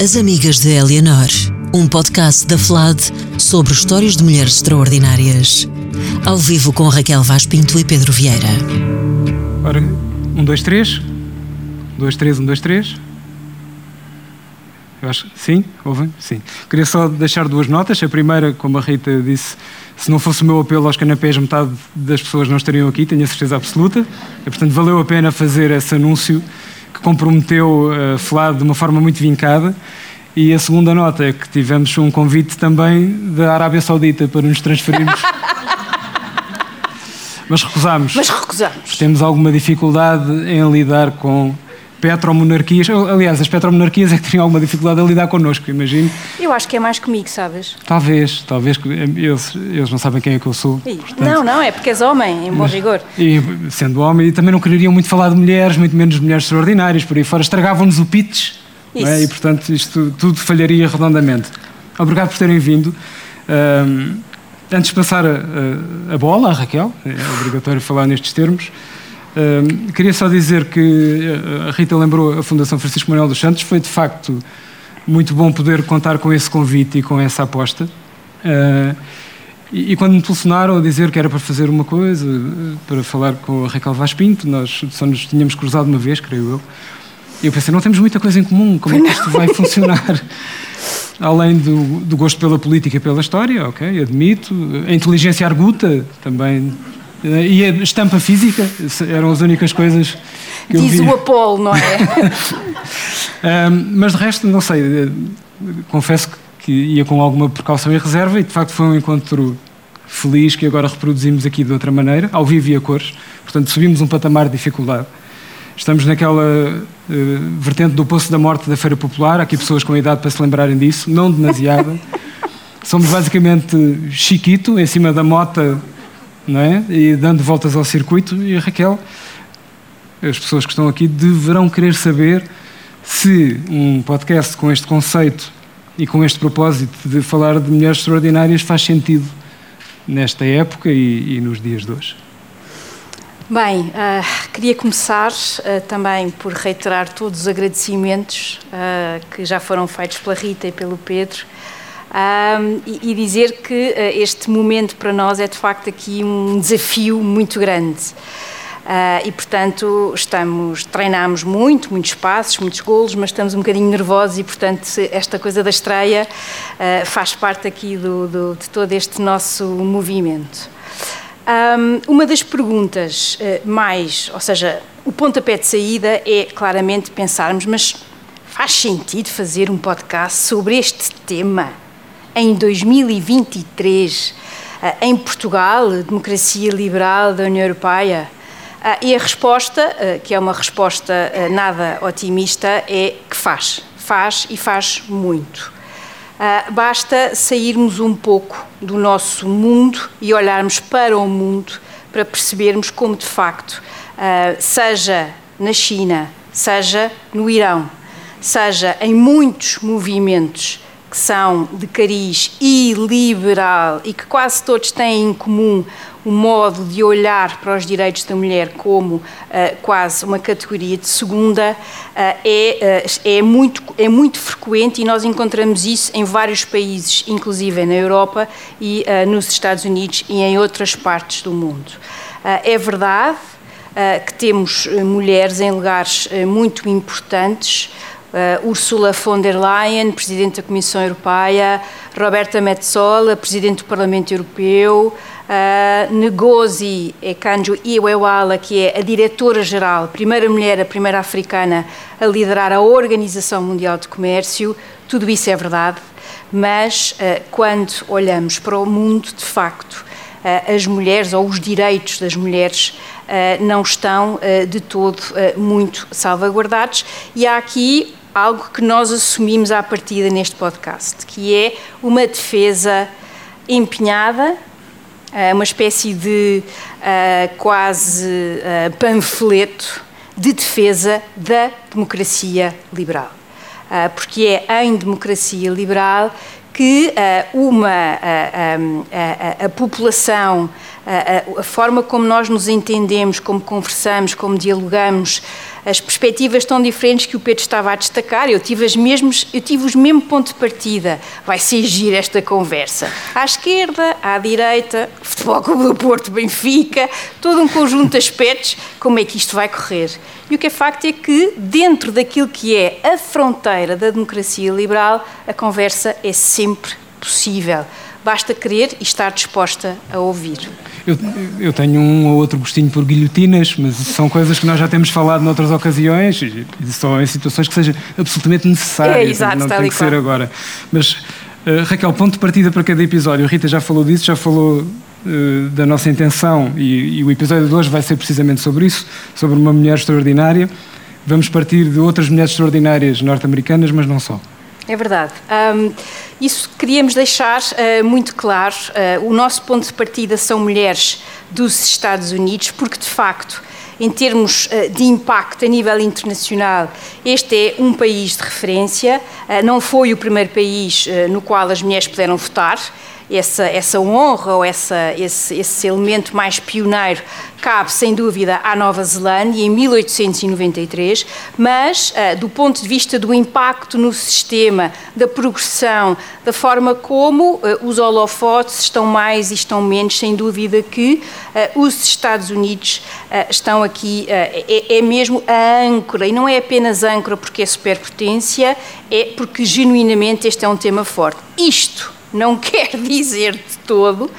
As Amigas de Eleanor, um podcast da FLAD sobre histórias de mulheres extraordinárias. Ao vivo com Raquel Vaz Pinto e Pedro Vieira. Ora, um, dois, três. Dois, três, um, dois, três. Eu acho sim, ouvem? Sim. Queria só deixar duas notas. A primeira, como a Rita disse, se não fosse o meu apelo aos canapés, metade das pessoas não estariam aqui, tenho a certeza absoluta. E, portanto, valeu a pena fazer esse anúncio que comprometeu a uh, FLAD de uma forma muito vincada. E a segunda nota é que tivemos um convite também da Arábia Saudita para nos transferirmos. Mas recusámos. Mas recusamos. Temos alguma dificuldade em lidar com petromonarquias. Aliás, as petromonarquias é que teriam alguma dificuldade a lidar connosco, imagino. Eu acho que é mais comigo, sabes? Talvez, talvez. Eles, eles não sabem quem é que eu sou. Portanto, não, não, é porque és homem, em bom mas, rigor. E sendo homem, e também não quereriam muito falar de mulheres, muito menos de mulheres extraordinárias, por aí fora. Estragavam-nos o pitch. É? E, portanto, isto tudo falharia redondamente. Obrigado por terem vindo. Um, antes de passar a, a, a bola à Raquel, é obrigatório falar nestes termos, Queria só dizer que eh, a Rita lembrou a Fundação Francisco Manuel dos Santos. Foi de facto muito bom poder contar com esse convite e com essa aposta. Uh, e, e, quando me telefonaram a dizer que era para fazer uma coisa, para falar com a Raquel Vaz Pinto, nós só nos tínhamos cruzado uma vez, creio eu. E eu pensei, não temos muita coisa em comum, como é que isto vai funcionar? Além do, do gosto pela política e pela história, ok, admito. A inteligência arguta também e a estampa física eram as únicas coisas que eu Diz o Apolo, não é? um, mas de resto, não sei, eh, confesso que ia com alguma precaução e reserva e de facto foi um encontro feliz que agora reproduzimos aqui de outra maneira, ao vivo e a cores. Portanto, subimos um patamar de dificuldade. Estamos naquela uh, vertente do Poço da Morte da Feira Popular, há aqui pessoas com a idade para se lembrarem disso, não demasiada. Somos basicamente Chiquito, em cima da mota não é? E dando voltas ao circuito. E Raquel, as pessoas que estão aqui deverão querer saber se um podcast com este conceito e com este propósito de falar de mulheres extraordinárias faz sentido nesta época e, e nos dias de hoje. Bem, uh, queria começar uh, também por reiterar todos os agradecimentos uh, que já foram feitos pela Rita e pelo Pedro um, e, e, dizer que uh, este momento para nós é de facto aqui um desafio muito grande. Uh, e portanto estamos treinamos muito, muitos passos, muitos golos, mas estamos um bocadinho nervosos e portanto esta coisa da estreia uh, faz parte aqui do, do, de todo este nosso movimento. Um, uma das perguntas uh, mais, ou seja, o pontapé de saída é claramente pensarmos, mas faz sentido fazer um podcast sobre este tema? Em 2023 eh, em Portugal, democracia liberal da União Europeia? Eh, e a resposta, eh, que é uma resposta nada otimista, é que faz. Faz e faz muito. Basta sairmos um pouco do nosso mundo e olharmos para o mundo para percebermos como, de facto, seja na China, seja no Irão, seja em muitos movimentos que são de cariz iliberal e que quase todos têm em comum o modo de olhar para os direitos da mulher como uh, quase uma categoria de segunda, uh, é, uh, é, muito, é muito frequente e nós encontramos isso em vários países, inclusive na Europa e nos Estados Unidos e em outras partes do mundo. é verdade que temos mulheres em lugares muito importantes, Uh, Ursula von der Leyen, Presidente da Comissão Europeia, Roberta Metsola, Presidente do Parlamento Europeu, uh, Ngozi Ekanjo Iweala, que é a Diretora-Geral, primeira mulher, a primeira africana a liderar a Organização Mundial de Comércio, tudo isso é verdade, mas uh, quando olhamos para o mundo, de facto, as mulheres ou os direitos das mulheres não estão de todo muito salvaguardados. E há aqui algo que nós assumimos à partida neste podcast, que é uma defesa empenhada, eh, uma espécie de uh, quase uh, panfleto de defesa da democracia liberal. Porque é em democracia liberal que uma, a, a, a população, a, a, forma como nós nos entendemos, como conversamos, como dialogamos, as perspectivas tão diferentes que o Pedro estava a destacar. Eu tive, as mesmos, eu tive os mesmos pontos de partida. Vai ser esta conversa. À esquerda, à direita, Futebol Clube do Porto, Benfica, todo um conjunto de aspectos, como é que isto vai correr. E o que é facto é que, dentro daquilo que é a fronteira da democracia liberal, a conversa é sempre possível. Basta querer e estar disposta a ouvir. Eu, eu, tenho um ou outro gostinho por guilhotinas, mas são coisas que nós já temos falado noutras ocasiões e só em situações que sejam absolutamente necessárias. É, exato, não tem que ser agora. Mas, uh, Raquel, ponto de partida para cada episódio. A Rita já falou disso, já falou uh, da nossa intenção e, e o episódio de hoje vai ser precisamente sobre isso, sobre uma mulher extraordinária. Vamos partir de outras mulheres extraordinárias norte-americanas, mas não só. É verdade. Um, isso queríamos deixar uh, muito claro. Uh, o nosso ponto de partida são mulheres dos Estados Unidos, porque de facto, em termos uh, de impacto a nível internacional, este é um país de referência. não foi o primeiro país no qual as mulheres puderam votar essa, essa honra ou essa, esse, esse elemento mais pioneiro cabe, sem dúvida, à Nova Zelândia em 1893, mas uh, do ponto de vista do impacto no sistema, da progressão, da forma como uh, os holofotes estão mais e estão menos, sem dúvida que uh, os Estados Unidos estão aqui, é, é, mesmo a âncora, e não é apenas âncora porque é superpotência, é porque genuinamente este é um tema forte. Isto não quer dizer de todo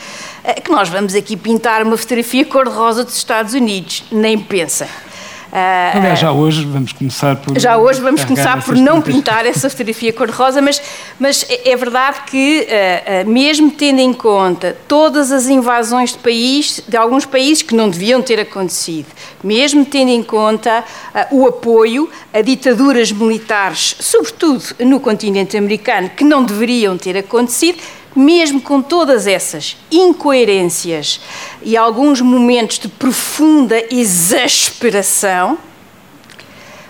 eh, que nós vamos aqui pintar uma fotografia cor-de-rosa dos Estados Unidos. Nem pensem. Aliás, já hoje vamos começar por. Já hoje vamos começar por não pintar essa fotografia cor-de-rosa, mas, mas é, é verdade que, uh, uh, mesmo tendo em conta todas as invasões de país, de alguns países que não deviam ter acontecido, mesmo tendo em conta o apoio a ditaduras militares, sobretudo no continente americano, que não deveriam ter acontecido, mesmo com todas essas incoerências e alguns momentos de profunda exasperação,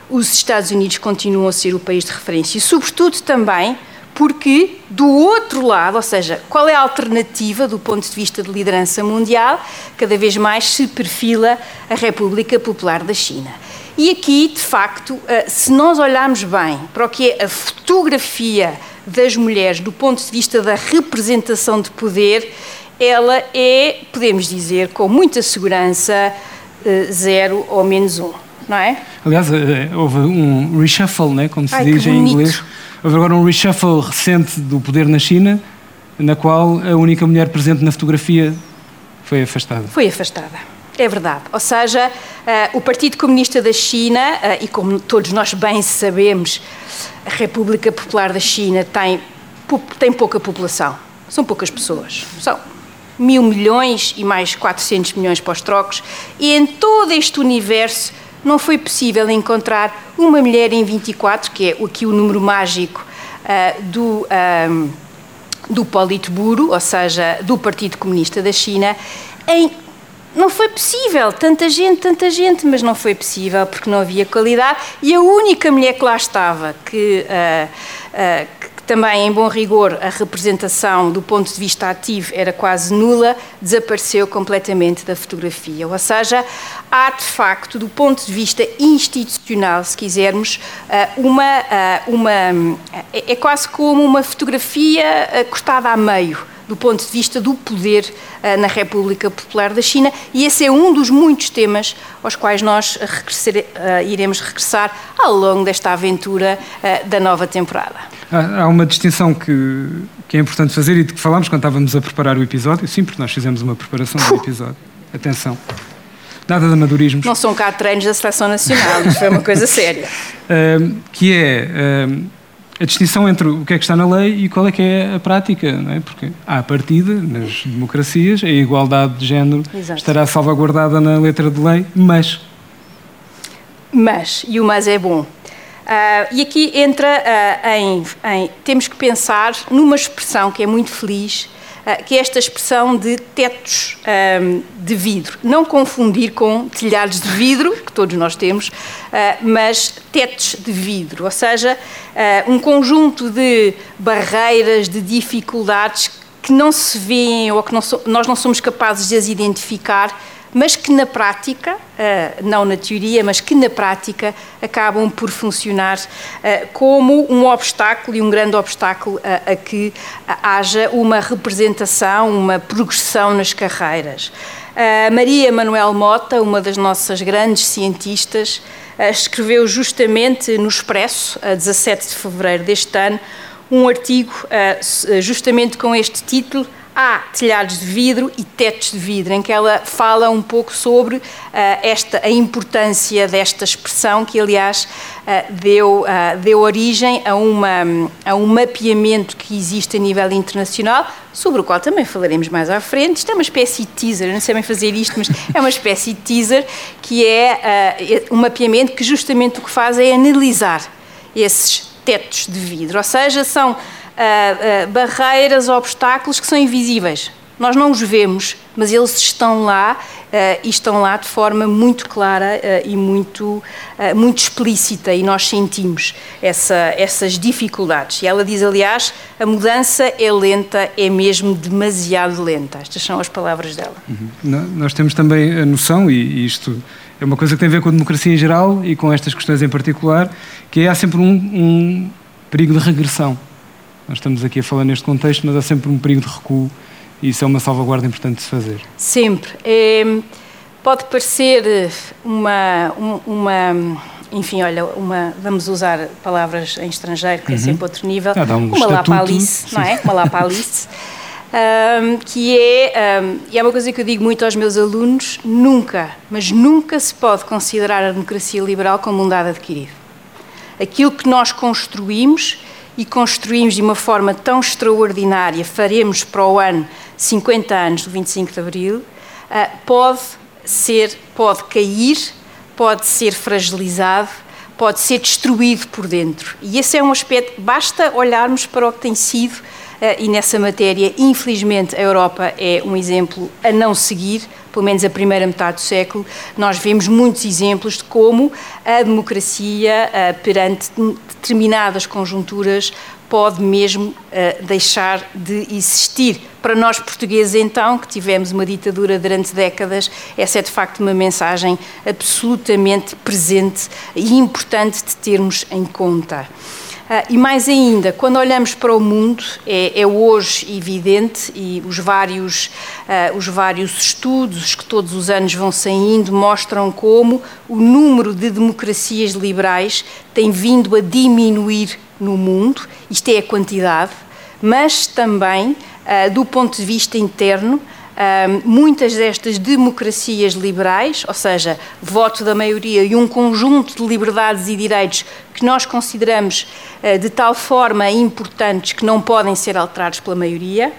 os Estados Unidos continuam a ser o país de referência e, sobretudo, também porque, do outro lado, ou seja, qual é a alternativa do ponto de vista de liderança mundial, cada vez mais se perfila a República Popular da China. E aqui, de facto, eh, se nós olharmos bem para o que é a fotografia das mulheres do ponto de vista da representação de poder, ela é, podemos dizer com muita segurança, eh, zero ou menos um, não é? Aliás, eh, houve um reshuffle, né, como se Ai, diz em inglês. Houve agora um reshuffle recente do poder na China, na qual a única mulher presente na fotografia foi afastada. Foi afastada. É verdade. Ou seja, uh, o Partido Comunista da China, uh, e como todos nós bem sabemos, a República Popular da China tem, tem pouca população. São poucas pessoas. São mil milhões e mais 400 milhões para os trocos. E em todo este universo não foi possível encontrar uma mulher em 24, que é aqui o número mágico uh, do, um, ehm, do Politburo, ou seja, do Partido Comunista da China, em não foi possível, tanta gente, tanta gente, mas não foi possível porque não havia qualidade. E a única mulher que lá estava, que, uh, uh, que também, em bom rigor, a representação do ponto de vista ativo era quase nula, desapareceu completamente da fotografia. Ou seja, há de facto, do ponto de vista institucional, se quisermos, uh, uma, uma é, é quase como uma fotografia cortada a meio do ponto de vista do poder uh, na República Popular da China, e esse é um dos muitos temas aos quais nós uh, iremos regressar ao longo desta aventura uh, da nova temporada. Há uma distinção que, que é importante fazer e de que falámos quando estávamos a preparar o episódio, sim, porque nós fizemos uma preparação do episódio. Atenção. Nada de amadorismo. Não são cá treinos da Seleção Nacional, isto foi uma coisa séria. que é a distinção entre o que é que está na lei e qual é que é a prática, não é? Porque há partida nas democracias, a igualdade de género Exato. estará salvaguardada na letra de lei, mas. Mas, e o mas é bom. Uh, e aqui entra uh, em, em. Temos que pensar numa expressão que é muito feliz, que é esta expressão de tetos um, de vidro. Não confundir com telhados de vidro, que todos nós temos, uh, mas tetos de vidro, ou seja, uh, um conjunto de barreiras, de dificuldades que não se veem ou que não so, nós não somos capazes de as identificar mas que na prática, não na teoria, mas que na prática acabam por funcionar como um obstáculo e um grande obstáculo a que haja uma representação, uma progressão nas carreiras. Maria Manuel Mota, uma das nossas grandes cientistas, escreveu justamente no Expresso, a 17 de fevereiro deste ano, um artigo justamente com este título há telhados de vidro e tetos de vidro, em que ela fala um pouco sobre uh, esta, a importância desta expressão, que aliás uh, deu, uh, deu origem a, uma, a um mapeamento que existe a nível internacional, sobre o qual também falaremos mais à frente. Isto é uma espécie de teaser, não sei bem fazer isto, mas é uma espécie de teaser, que é um mapeamento que justamente o que faz é analisar esses tetos de vidro, ou seja, são uh, uh, barreiras, obstáculos que são invisíveis. Nós não os vemos, mas eles estão lá uh, e estão lá de forma muito clara e muito, muito explícita e nós sentimos essa, essas dificuldades. E ela diz, aliás, a mudança é lenta, é mesmo demasiado lenta. Estas são as palavras dela. Uhum. Nós temos também a noção, e isto é uma coisa que tem a ver com a democracia em geral e com estas questões em particular, que é, há sempre um, um perigo de regressão. Nós estamos aqui a falar neste contexto, mas há sempre um período de recuo e isso é uma salvaguarda importante de se fazer. Sempre. É, pode parecer uma, uma, enfim, olha, uma, vamos usar palavras em estrangeiro, que é uhum. é sempre outro nível, ah, um uma lapalice, não é? Uma lapalice. um, que é, um, e é uma coisa que eu digo muito aos meus alunos, nunca, mas nunca se pode considerar a democracia liberal como um dado adquirido. Aquilo que nós construímos e construímos de uma forma tão extraordinária, faremos para o ano 50 anos do 25 de Abril, ah, pode ser, pode cair, pode ser fragilizado, pode ser destruído por dentro. E esse é um aspecto, basta olharmos para o que tem sido e nessa matéria, infelizmente, a Europa é um exemplo a não seguir, pelo menos a primeira metade do século, nós vemos muitos exemplos de como a democracia, ah, perante determinadas conjunturas, pode mesmo uh, deixar de existir. Para nós portugueses, então, que tivemos uma ditadura durante décadas, essa é de facto uma mensagem absolutamente presente e importante de termos em conta. Uh, e mais ainda, quando olhamos para o mundo, é, é hoje evidente, e os vários, uh, os vários estudos que todos os anos vão saindo mostram como o número de democracias liberais tem vindo a diminuir no mundo, isto é a quantidade, mas também, uh, do ponto de vista interno, muitas destas democracias liberais, ou seja, voto da maioria e um conjunto de liberdades e direitos que nós consideramos uh, de tal forma importantes que não podem ser alterados pela maioria,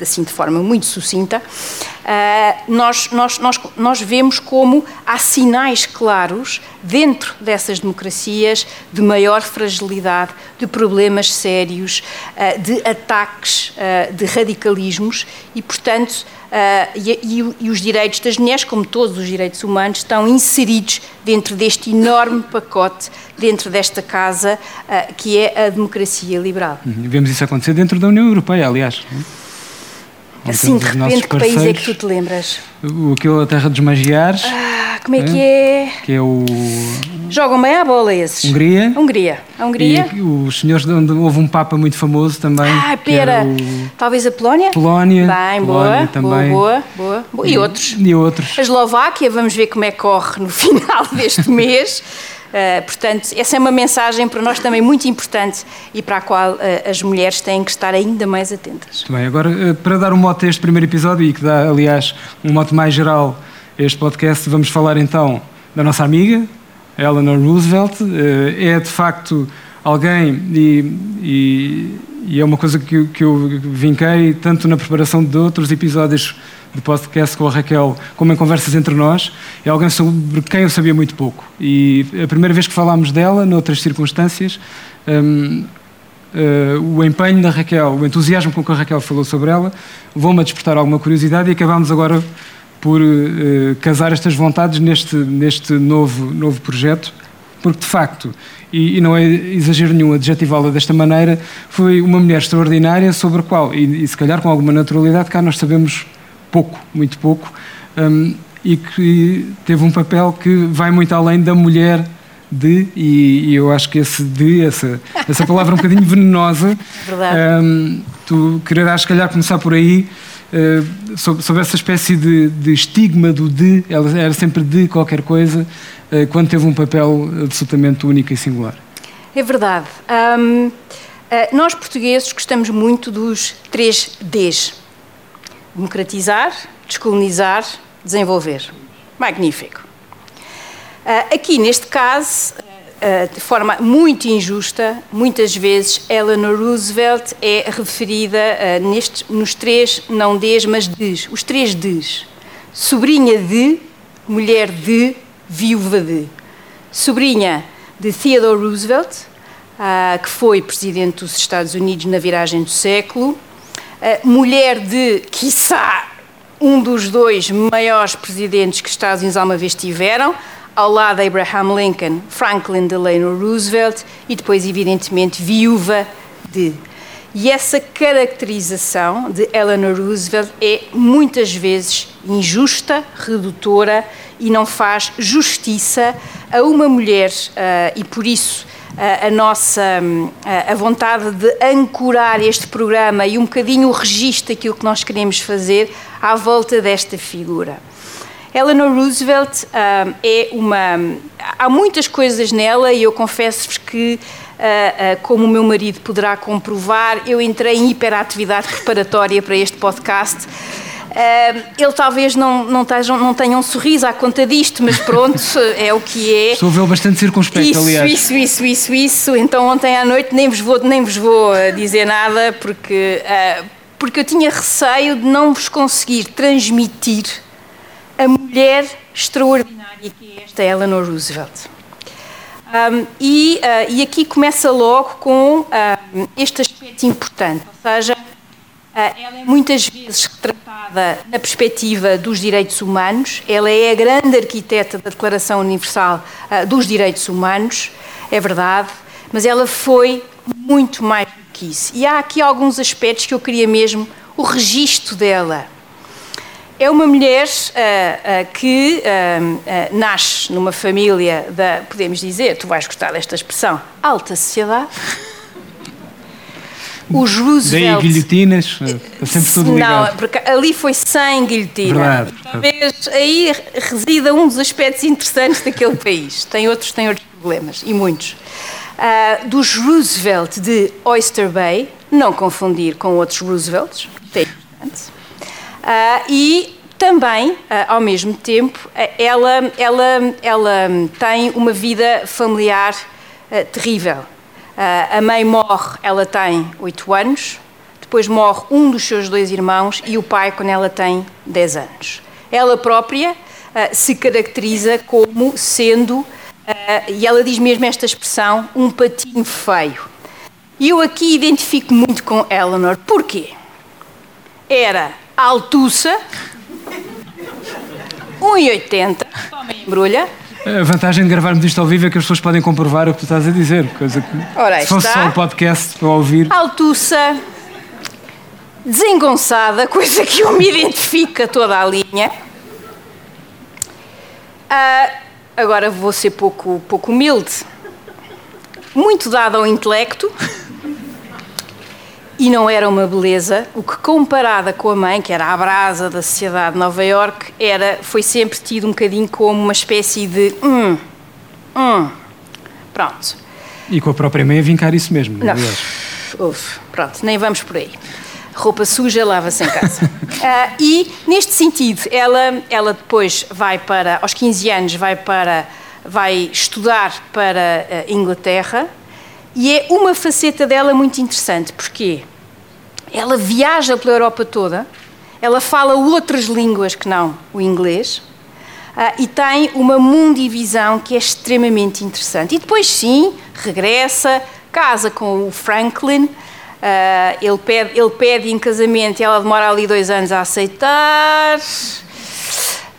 assim de forma muito sucinta, uh, nós, nós, nós, nós vemos como há sinais claros dentro dessas democracias de maior fragilidade, de problemas sérios, uh, de ataques, de radicalismos e, portanto, e, e, os direitos das mulheres, como todos os direitos humanos, estão inseridos dentro deste enorme pacote, dentro desta casa, uh, que é a democracia liberal. Uhum. Vemos isso acontecer dentro da União Europeia, aliás. Assim, de repente, que país é que tu te lembras? O, aquele a Terra dos Magiares. Ah, como é, é, que é? Que é o... Jogam bem à bola esses. Hungria. Hungria. A Hungria. E os senhores, onde houve um Papa muito famoso também. Ah, pera. O... Talvez a Polónia? Polónia. Bem, Polónia boa, também. boa, boa, boa. E, e outros. E outros. A Eslováquia, vamos ver como é que corre no final deste mês. Uh, portanto, essa é uma mensagem para nós também muito importante e para a qual uh, as mulheres têm que estar ainda mais atentas. Muito bem, agora uh, para dar um mote a este primeiro episódio e que dá, aliás, um mote mais geral a este podcast, vamos falar então da nossa amiga, Eleanor Roosevelt. é de facto alguém e, e, e, é uma coisa que, que eu vinquei tanto na preparação de outros episódios de podcast com a Raquel, como em conversas entre nós, é alguém sobre quem eu sabia muito pouco. E a primeira vez que falámos dela, noutras circunstâncias, um, uh, eh, o empenho da Raquel, o entusiasmo com que a Raquel falou sobre ela, vão-me despertar alguma curiosidade e acabámos agora por uh, casar estas vontades neste, neste novo, novo projeto, porque de facto, e, e não é exagero nenhum adjetivá-la desta maneira, foi uma mulher extraordinária sobre a qual, e, e se calhar com alguma naturalidade, cá nós sabemos pouco, muito pouco. Um, e que teve um papel que vai muito além da mulher de, e, e eu acho que esse de, essa, essa palavra um bocadinho venenosa, Verdade. Um, tu quererás, se calhar, começar por aí, uh, sobre, sobre, essa espécie de, de, estigma do de, ela era sempre de qualquer coisa, uh, quando teve um papel absolutamente único e singular. É verdade. Um, uh, nós portugueses gostamos muito dos três Ds: democratizar, descolonizar, desenvolver. Magnífico. Uh, aqui, neste caso, uh, de forma muito injusta, muitas vezes Eleanor Roosevelt é referida uh, nestes, nos três, não Ds, mas Ds, os três Ds. Sobrinha de, mulher de, viúva de. Sobrinha de Theodore Roosevelt, que foi presidente dos Estados Unidos na viragem do século, mulher de, quiçá, um dos dois maiores presidentes que os Estados Unidos alguma vez tiveram, ao lado de Abraham Lincoln, Franklin Delano Roosevelt e depois, evidentemente, viúva de. E essa caracterização de Eleanor Roosevelt é muitas vezes injusta, redutora e não faz justiça a uma mulher uh, e por isso a nossa uh, a vontade de ancorar este programa e um bocadinho o registro daquilo que nós queremos fazer à volta desta figura. Eleanor Roosevelt uh, é uma. Há muitas coisas nela e eu confesso-vos que. Uh, uh, como o meu marido poderá comprovar, eu entrei em hiperatividade preparatória para este podcast. Uh, ele talvez não, não, tenha, não tenha um sorriso à conta disto, mas pronto, é o que é. Estou a vê-lo bastante circunspecto, isso, aliás. Isso, isso, isso, isso. Então ontem à noite nem vos vou, nem vos vou dizer nada, porque, porque eu tinha receio de não vos conseguir transmitir a mulher extraordinária que é esta Eleanor Roosevelt. Um, e, uh, e, aqui começa logo com uh, este aspecto importante, ou seja, uh, ela é muitas vezes retratada na perspectiva dos direitos humanos, ela é a grande arquiteta da Declaração Universal dos Direitos Humanos, é verdade, mas ela foi muito mais do que isso. E há aqui alguns aspectos que eu queria mesmo o registro dela. É uma mulher uh, uh, que uh, nasce numa família da, podemos dizer, tu vais gostar desta expressão, alta sociedade. Os Roosevelt... Daí guilhotinas, sempre tudo ligado. Não, porque ali foi sem guilhotina. Verdade. Talvez aí resida um dos aspectos interessantes daquele país. Tem outros, tem outros problemas, e muitos. dos Roosevelt de Oyster Bay, não confundir com outros Roosevelts, é importante. Uh, e também, uh, ao mesmo tempo, uh, ela, ela, ela tem uma vida familiar terrível. A mãe morre, ela tem 8 anos, depois morre um dos seus dois irmãos e o pai quando ela tem 10 anos. Ela própria se caracteriza como sendo, e ela diz mesmo esta expressão, um patinho feio. E eu aqui identifico muito com Eleanor. Porquê? Era altuça, 1,80, toma embrulha. A vantagem de gravarmos isto ao vivo é que as pessoas podem comprovar o que tu estás a dizer, coisa que Ora, se fosse está. só o podcast para ouvir. Altuça, desengonçada, coisa que eu me identifica toda a linha. Ah, agora vou ser pouco, pouco humilde. Muito dada ao intelecto e não era uma beleza, o que comparada com a mãe, que era a brasa da sociedade de Nova York, era, foi sempre tido um bocadinho como uma espécie de hum, hum, pronto. E com a própria mãe a vincar isso mesmo, não, aliás. Uf, pronto, nem vamos por aí. Roupa suja lava-se em casa. uh, e, neste sentido, ela, ela depois vai para, aos 15 anos, vai para, vai estudar para a Inglaterra, e é uma faceta dela muito interessante, porque ela viaja pela Europa toda, ela fala outras línguas que não o inglês, uh, e tem uma mundivisão que é extremamente interessante. E depois, sim, regressa, casa com o Franklin, uh, ele, pede, ele pede em casamento e ela demora ali dois anos a aceitar.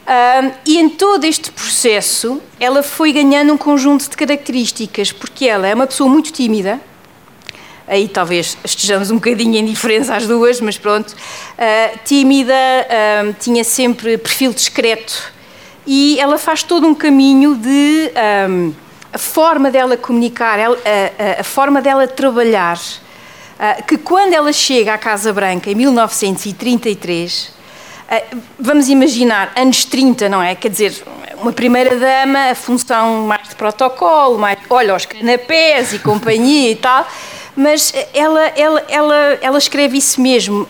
Um, e em todo este processo, ela foi ganhando um conjunto de características, porque ela é uma pessoa muito tímida, aí talvez estejamos um bocadinho em diferença às duas, mas pronto, uh, tímida, tinha sempre perfil discreto, e ela faz todo um caminho de um, a forma dela comunicar, a, a, a forma dela trabalhar, uh, que quando ela chega à Casa Branca em 1933, uh, vamos imaginar anos 30, não é? Quer dizer, uma primeira-dama, a função mais de protocolo, mais, olha, os canapés e companhia e tal, mas ela, ela, ela, ela escreve isso mesmo.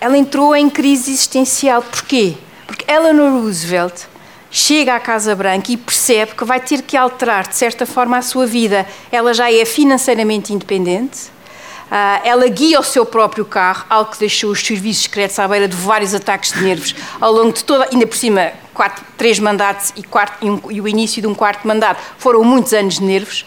Ela entrou em crise existencial. Porquê? Porque Eleanor Roosevelt chega à Casa Branca e percebe que vai ter que alterar, de certa forma, a sua vida. Ela já é financeiramente independente, ela guia o seu próprio carro, algo que deixou os serviços secretos à beira de vários ataques de nervos ao longo de toda, ainda por cima, quatro, três mandatos e, quarto, e, um, e, o início de um quarto mandato foram muitos anos de nervos.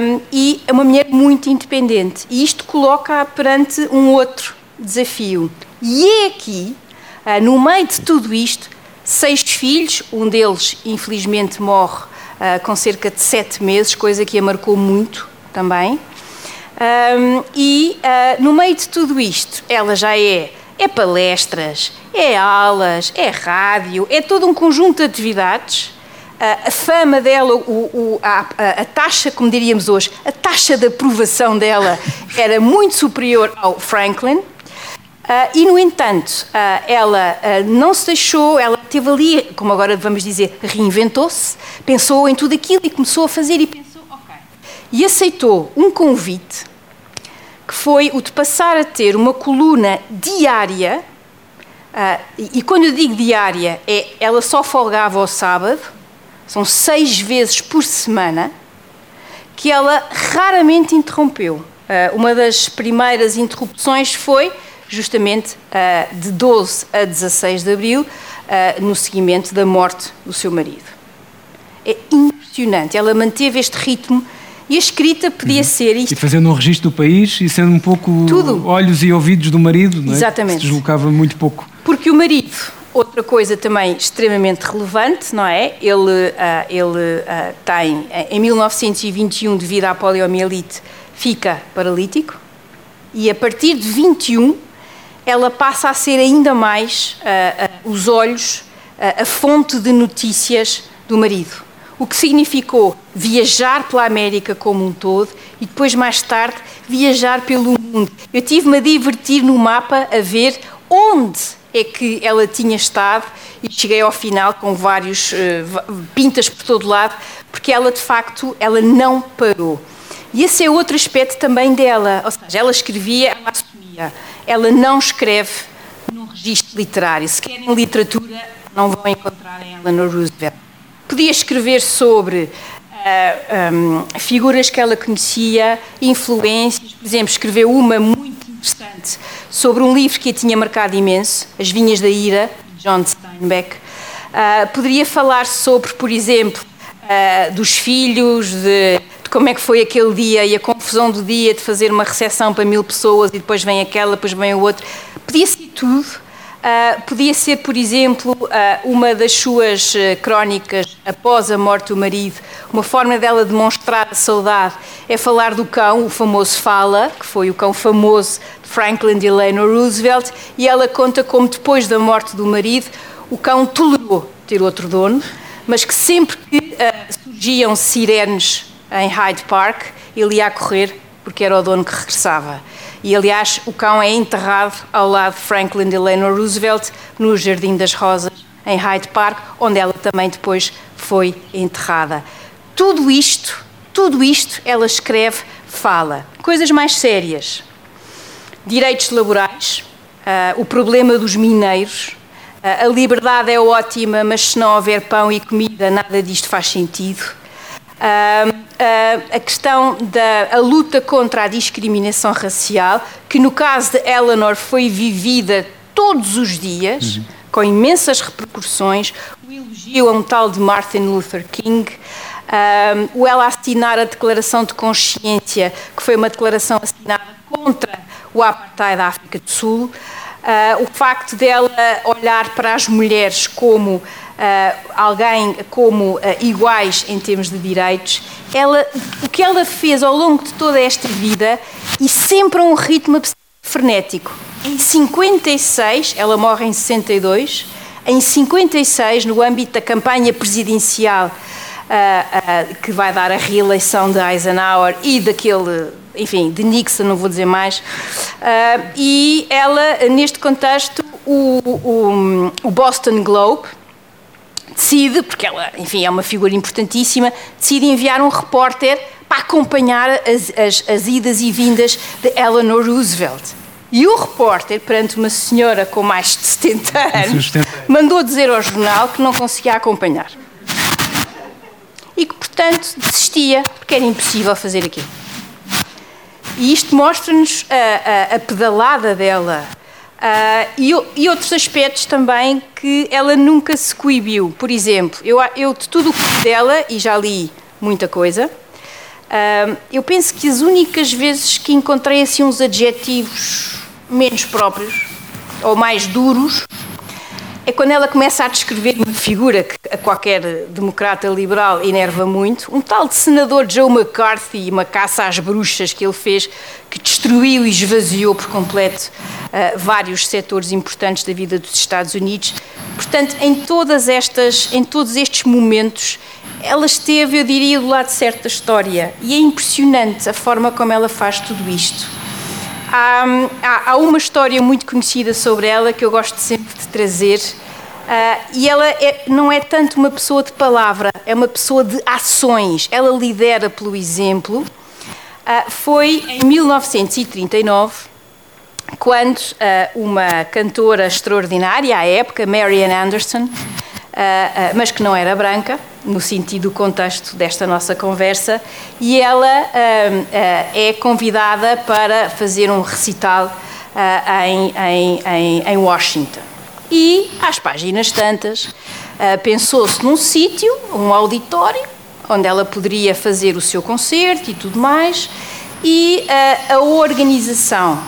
Um, e é uma mulher muito independente. E isto coloca-a perante um outro desafio. E é aqui, uh, no meio de tudo isto, seis filhos, um deles infelizmente morre uh, com cerca de sete meses, coisa que a marcou muito também. Um, e uh, no meio de tudo isto, ela já é, é palestras, é aulas, é rádio, é todo um conjunto de atividades. Uh, a fama dela, o, o, a, a, taxa, como diríamos hoje, a taxa de aprovação dela era muito superior ao Franklin. Uh, e, no entanto, ela não se deixou, ela teve ali, como agora vamos dizer, reinventou-se, pensou em tudo aquilo e começou a fazer e pensou. E aceitou um convite que foi o de passar a ter uma coluna diária, uh, e, e, quando eu digo diária, é ela só folgava ao sábado, são seis vezes por semana, que ela raramente interrompeu. Uh, uma das primeiras interrupções foi justamente uh, de 12 a 16 de abril, no seguimento da morte do seu marido. É impressionante, ela manteve este ritmo e a escrita podia uhum. ser isto. E fazendo um registro do país e sendo um pouco Tudo. olhos e ouvidos do marido, não é? Exatamente. Que se deslocava muito pouco. Porque o marido, outra coisa também extremamente relevante, não é? Ele, uh, ele uh, tem, em 1921, devido à poliomielite, fica paralítico e a partir de 21 ela passa a ser ainda mais uh, os olhos, a fonte de notícias do marido o que significou viajar pela América como um todo e depois, mais tarde, viajar pelo mundo. Eu tive-me a divertir no mapa a ver onde é que ela tinha estado e cheguei ao final com vários uh, pintas por todo lado, porque ela, de facto, ela não parou. E esse é outro aspecto também dela, ou seja, ela escrevia, ela assumia, ela não escreve num registro literário. Se querem literatura, não vão encontrar em Eleanor Roosevelt podia escrever sobre uh, eh, um, figuras que ela conhecia, influências, por exemplo, escreveu uma muito interessante sobre um livro que a tinha marcado imenso, As Vinhas da Ira, de John Steinbeck. Uh, poderia falar sobre, por exemplo, uh, dos filhos, de, de, como é que foi aquele dia e a confusão do dia de fazer uma recepção para mil pessoas e depois vem aquela, depois vem o outro. Podia ser tudo Uh, podia ser, por exemplo, uh, uma das suas uh, crónicas após a morte do marido, uma forma dela demonstrar a saudade é falar do cão, o famoso Fala, que foi o cão famoso de Franklin Delano Roosevelt, e ela conta como depois da morte do marido, o cão tolerou ter outro dono, mas que sempre que surgiam sirenes em Hyde Park, ele ia correr porque era o dono que regressava. E, aliás, o cão é enterrado ao lado de Franklin Delano Roosevelt no Jardim das Rosas, em Hyde Park, onde ela também depois foi enterrada. Tudo isto, tudo isto, ela escreve, fala. Coisas mais sérias. Direitos laborais, uh, o problema dos mineiros, uh, a liberdade é ótima, mas se não houver pão e comida, nada disto faz sentido. Uh, a questão da a luta contra a discriminação racial, que no caso de Eleanor foi vivida todos os dias, uhum. com imensas repercussões, o elogio a um tal de Martin Luther King, um, o ela assinar a declaração de consciência, que foi uma declaração assinada contra o apartheid da África do Sul, uh, o facto dela olhar para as mulheres como alguém como uh, iguais em termos de direitos, ela, o que ela fez ao longo de toda esta vida e sempre a um ritmo frenético. Em 56, ela morre em 62, Em 56, no âmbito da campanha presidencial uh, uh, que vai dar a reeleição de Eisenhower e daquele, enfim, de Nixon, não vou dizer mais, uh, e ela, neste contexto, o, o, o Boston Globe, decide, porque ela, enfim, é uma figura importantíssima, decide enviar um repórter para acompanhar as, as, as idas e vindas de Eleanor Roosevelt. E o repórter, perante uma senhora com mais de 70 anos, mandou dizer ao jornal que não conseguia acompanhar. E que, portanto, desistia, porque era impossível fazer aquilo. E isto mostra-nos a, a, a, pedalada dela uh, e, e, outros aspectos também que ela nunca se coibiu. Por exemplo, eu, eu de tudo o que dela, e já li muita coisa, Uh, eu penso que as únicas vezes que encontrei assim uns adjetivos menos próprios ou mais duros é quando ela começa a descrever uma figura que a qualquer democrata liberal enerva muito, um tal de senador Joe McCarthy e uma caça às bruxas que ele fez, que destruiu e esvaziou por completo uh, vários setores importantes da vida dos Estados Unidos. Portanto, em todas estas, em todos estes momentos, ela esteve, eu diria, do lado certo da história. E é impressionante a forma como ela faz tudo isto. Há, há, há uma história muito conhecida sobre ela que eu gosto sempre de trazer. Uh, e ela é, não é tanto uma pessoa de palavra, é uma pessoa de ações. Ela lidera pelo exemplo. Uh, foi em 1939 quando uh, uma cantora extraordinária à época, Marian Anderson, uh, mas que não era branca, no sentido, contexto desta nossa conversa, e ela é convidada para fazer um recital em, em, em, em Washington. E, às páginas tantas, pensou-se num sítio, um auditório, onde ela poderia fazer o seu concerto e tudo mais, e a organização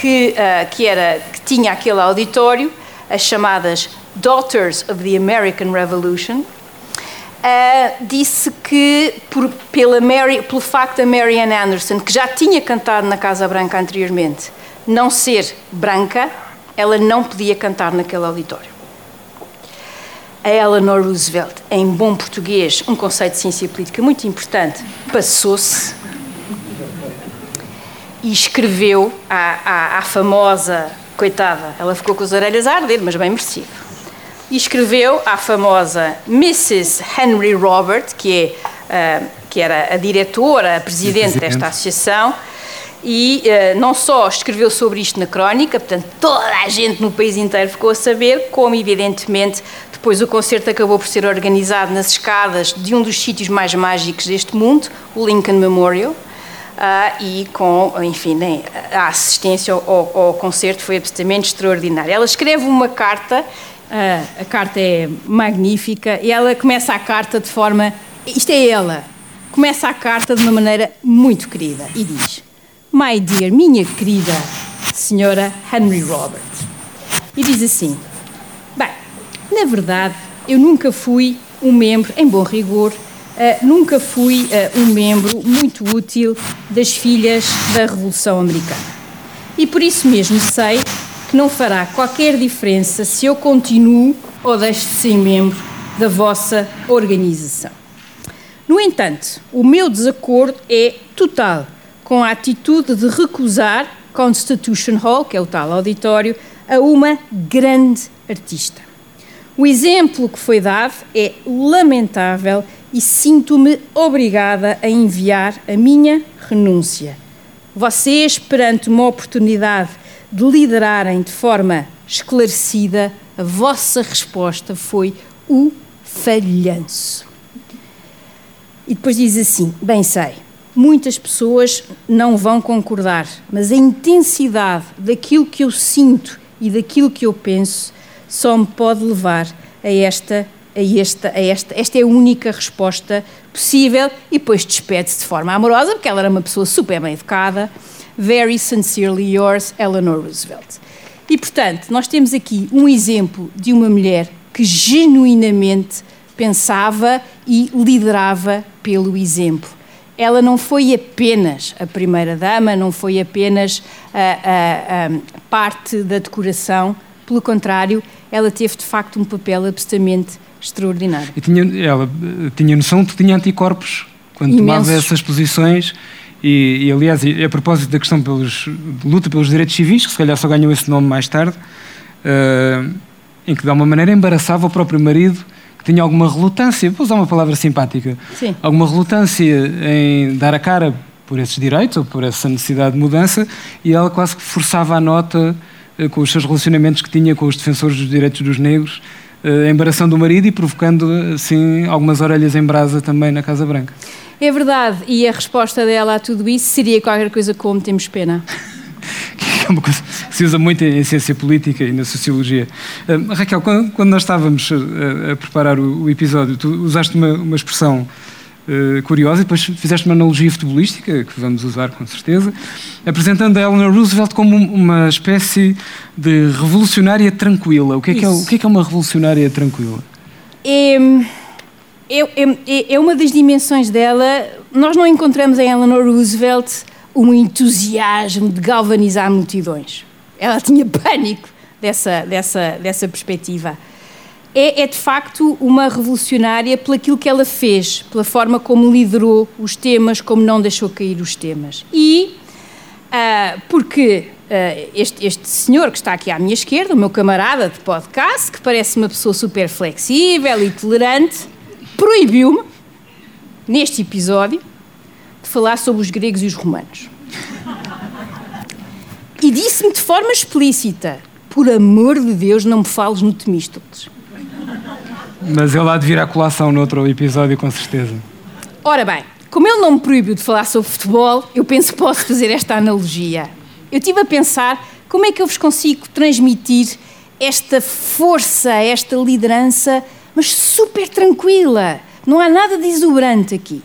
que, que, era, que tinha aquele auditório, as chamadas Daughters of the American Revolution, uh, disse que, por, pela Mary, pelo facto da Marianne Anderson, que já tinha cantado na Casa Branca anteriormente, não ser branca, ela não podia cantar naquele auditório. A Eleanor Roosevelt, em bom português, um conceito de ciência política muito importante, passou-se e escreveu à, à, à famosa, coitada, ela ficou com as orelhas a arder, mas bem merecido e escreveu à famosa Mrs. Henry Robert, que, é, uh, que era a diretora, a presidente, desta associação, e uh, não só escreveu sobre isto na crónica, portanto toda a gente no país inteiro ficou a saber, como evidentemente depois o concerto acabou por ser organizado nas escadas de um dos sítios mais mágicos deste mundo, o Lincoln Memorial, uh, e com, enfim, né, a assistência ao, ao, ao concerto foi absolutamente extraordinária. Ela escreve uma carta a, a carta é magnífica e ela começa a carta de forma. Isto é ela. Começa a carta de uma maneira muito querida e diz: My dear, minha querida senhora Henry Robert. E diz assim: Bem, na verdade, eu nunca fui um membro, em bom rigor, uh, nunca fui uh, um membro muito útil das filhas da Revolução Americana. E por isso mesmo sei que não fará qualquer diferença se eu continuo ou deixo de ser membro da vossa organização. No entanto, o meu desacordo é total com a atitude de recusar Constitution Hall, que é o tal auditório, a uma grande artista. O exemplo que foi dado é lamentável e sinto-me obrigada a enviar a minha renúncia. Vocês, perante uma oportunidade de liderarem de forma esclarecida, a vossa resposta foi o falhanço. E depois diz assim: bem sei, muitas pessoas não vão concordar, mas a intensidade daquilo que eu sinto e daquilo que eu penso só me pode levar a esta a esta, a esta, esta é a única resposta possível e depois despede-se de forma amorosa, porque ela era uma pessoa super bem educada Very sincerely yours, Eleanor Roosevelt. E, portanto, nós temos aqui um exemplo de uma mulher que genuinamente pensava e liderava pelo exemplo. Ela não foi apenas a primeira-dama, não foi apenas a, a, a parte da decoração, pelo contrário, ela teve de facto um papel absolutamente extraordinário. E tinha, ela eh, tinha noção de que tinha anticorpos quando Imensos. tomava essas posições. E, e, aliás, a propósito da questão pelos, de luta pelos direitos civis, que se calhar só ganhou esse nome mais tarde, uh, em que de alguma maneira embaraçava o próprio marido que tinha alguma relutância, vou usar uma palavra simpática, Sim. alguma relutância em dar a cara por esses direitos ou por essa necessidade de mudança e ela quase que forçava a nota uh, com os seus relacionamentos que tinha com os defensores dos direitos dos negros uh, embaraçando o marido e provocando, assim, algumas orelhas em brasa também na Casa Branca. É verdade, e a resposta dela a tudo isso seria qualquer coisa como temos pena. é uma coisa que se usa muito em ciência política e na sociologia. Uh, Raquel, quando, quando, nós estávamos a, a preparar o, o, episódio, tu usaste uma, uma expressão uh, curiosa e depois fizeste uma analogia futebolística, que vamos usar com certeza, apresentando a Eleanor Roosevelt como uma espécie de revolucionária tranquila. O que é, que é, que é, que é uma revolucionária tranquila? É, é, é, uma das dimensões dela. Nós não encontramos em Eleanor Roosevelt um entusiasmo de galvanizar multidões. Ela tinha pânico dessa, dessa, dessa perspectiva é, é, de facto uma revolucionária pelaquilo que ela fez, pela forma como liderou os temas, como não deixou cair os temas. E uh, porque uh, este, este senhor que está aqui à minha esquerda, o meu camarada de podcast, que parece uma pessoa super flexível e tolerante, proibiu-me, neste episódio, de falar sobre os gregos e os romanos. E disse-me de forma explícita: por amor de Deus, não me fales no Temístocles. Mas ele há de vir à colação no outro episódio, com certeza. Ora bem, como ele não me proibiu de falar sobre futebol, eu penso que posso fazer esta analogia. Eu estive a pensar como é que eu vos consigo transmitir esta força, esta liderança, mas super tranquila. Não há nada de exuberante aqui.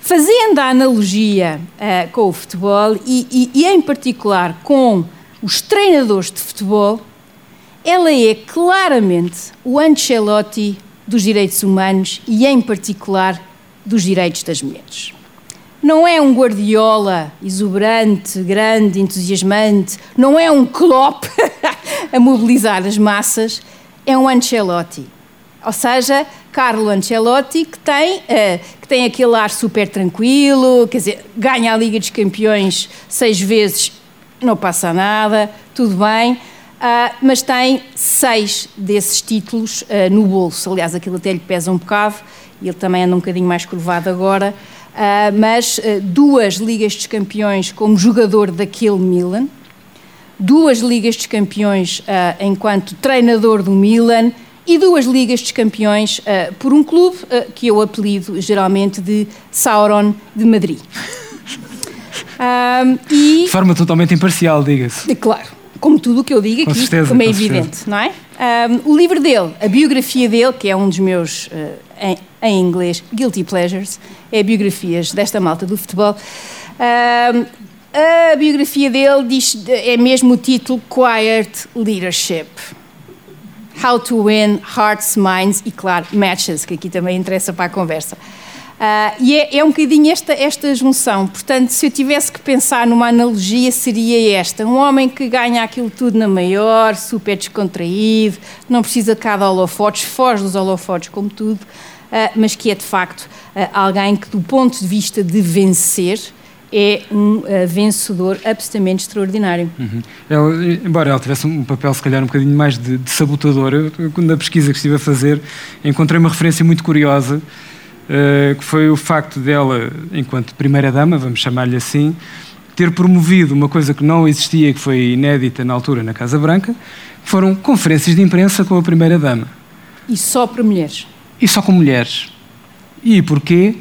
Fazendo a analogia uh, com o futebol e, e, e, em particular, com os treinadores de futebol, ela é claramente o Ancelotti dos direitos humanos e, em particular, dos direitos das mulheres. Não é um Guardiola exuberante, grande, entusiasmante, não é um Klopp a mobilizar as massas, é um Ancelotti. Ou seja, Carlo Ancelotti, que tem, uh, que tem aquele ar super tranquilo, quer dizer, ganha a Liga dos Campeões seis vezes, não passa nada, tudo bem Uh, mas tem seis desses títulos uh, no bolso. Aliás, aquilo até lhe pesa um bocado e ele também anda um bocadinho mais curvado agora. Uh, mas duas Ligas dos Campeões como jogador daquele Milan, duas Ligas dos Campeões enquanto treinador do Milan e duas Ligas dos Campeões por um clube que eu apelido geralmente de Sauron de Madrid. e... De forma totalmente imparcial, diga-se. Claro como tudo o que eu digo aqui, certeza, como é evidente, certeza. não é? Um, o livro dele, a biografia dele, que é um dos meus, uh, em, em, inglês, Guilty Pleasures, é biografias desta malta do futebol. Um, a biografia dele diz, é mesmo o título Quiet Leadership. How to Win Hearts, Minds e, claro, Matches, que aqui também interessa para a conversa. Uh, e é, é, um bocadinho esta, esta junção. Portanto, se eu tivesse que pensar numa analogia, seria esta: um homem que ganha aquilo tudo na maior, super descontraído, não precisa de cada holofotes, foge dos holofotes, como tudo, uh, mas que é de facto uh, alguém que, do ponto de vista de vencer, é um uh, vencedor absolutamente extraordinário. Uhum. Ele, embora ela tivesse um papel, se calhar, um bocadinho mais de, de sabotador, eu, na pesquisa que estive a fazer, encontrei uma referência muito curiosa eh, que foi o facto dela, enquanto primeira-dama, vamos chamar-lhe assim, ter promovido uma coisa que não existia, que foi inédita na altura na Casa Branca, foram conferências de imprensa com a primeira-dama. E só para mulheres? E só com mulheres. E porquê?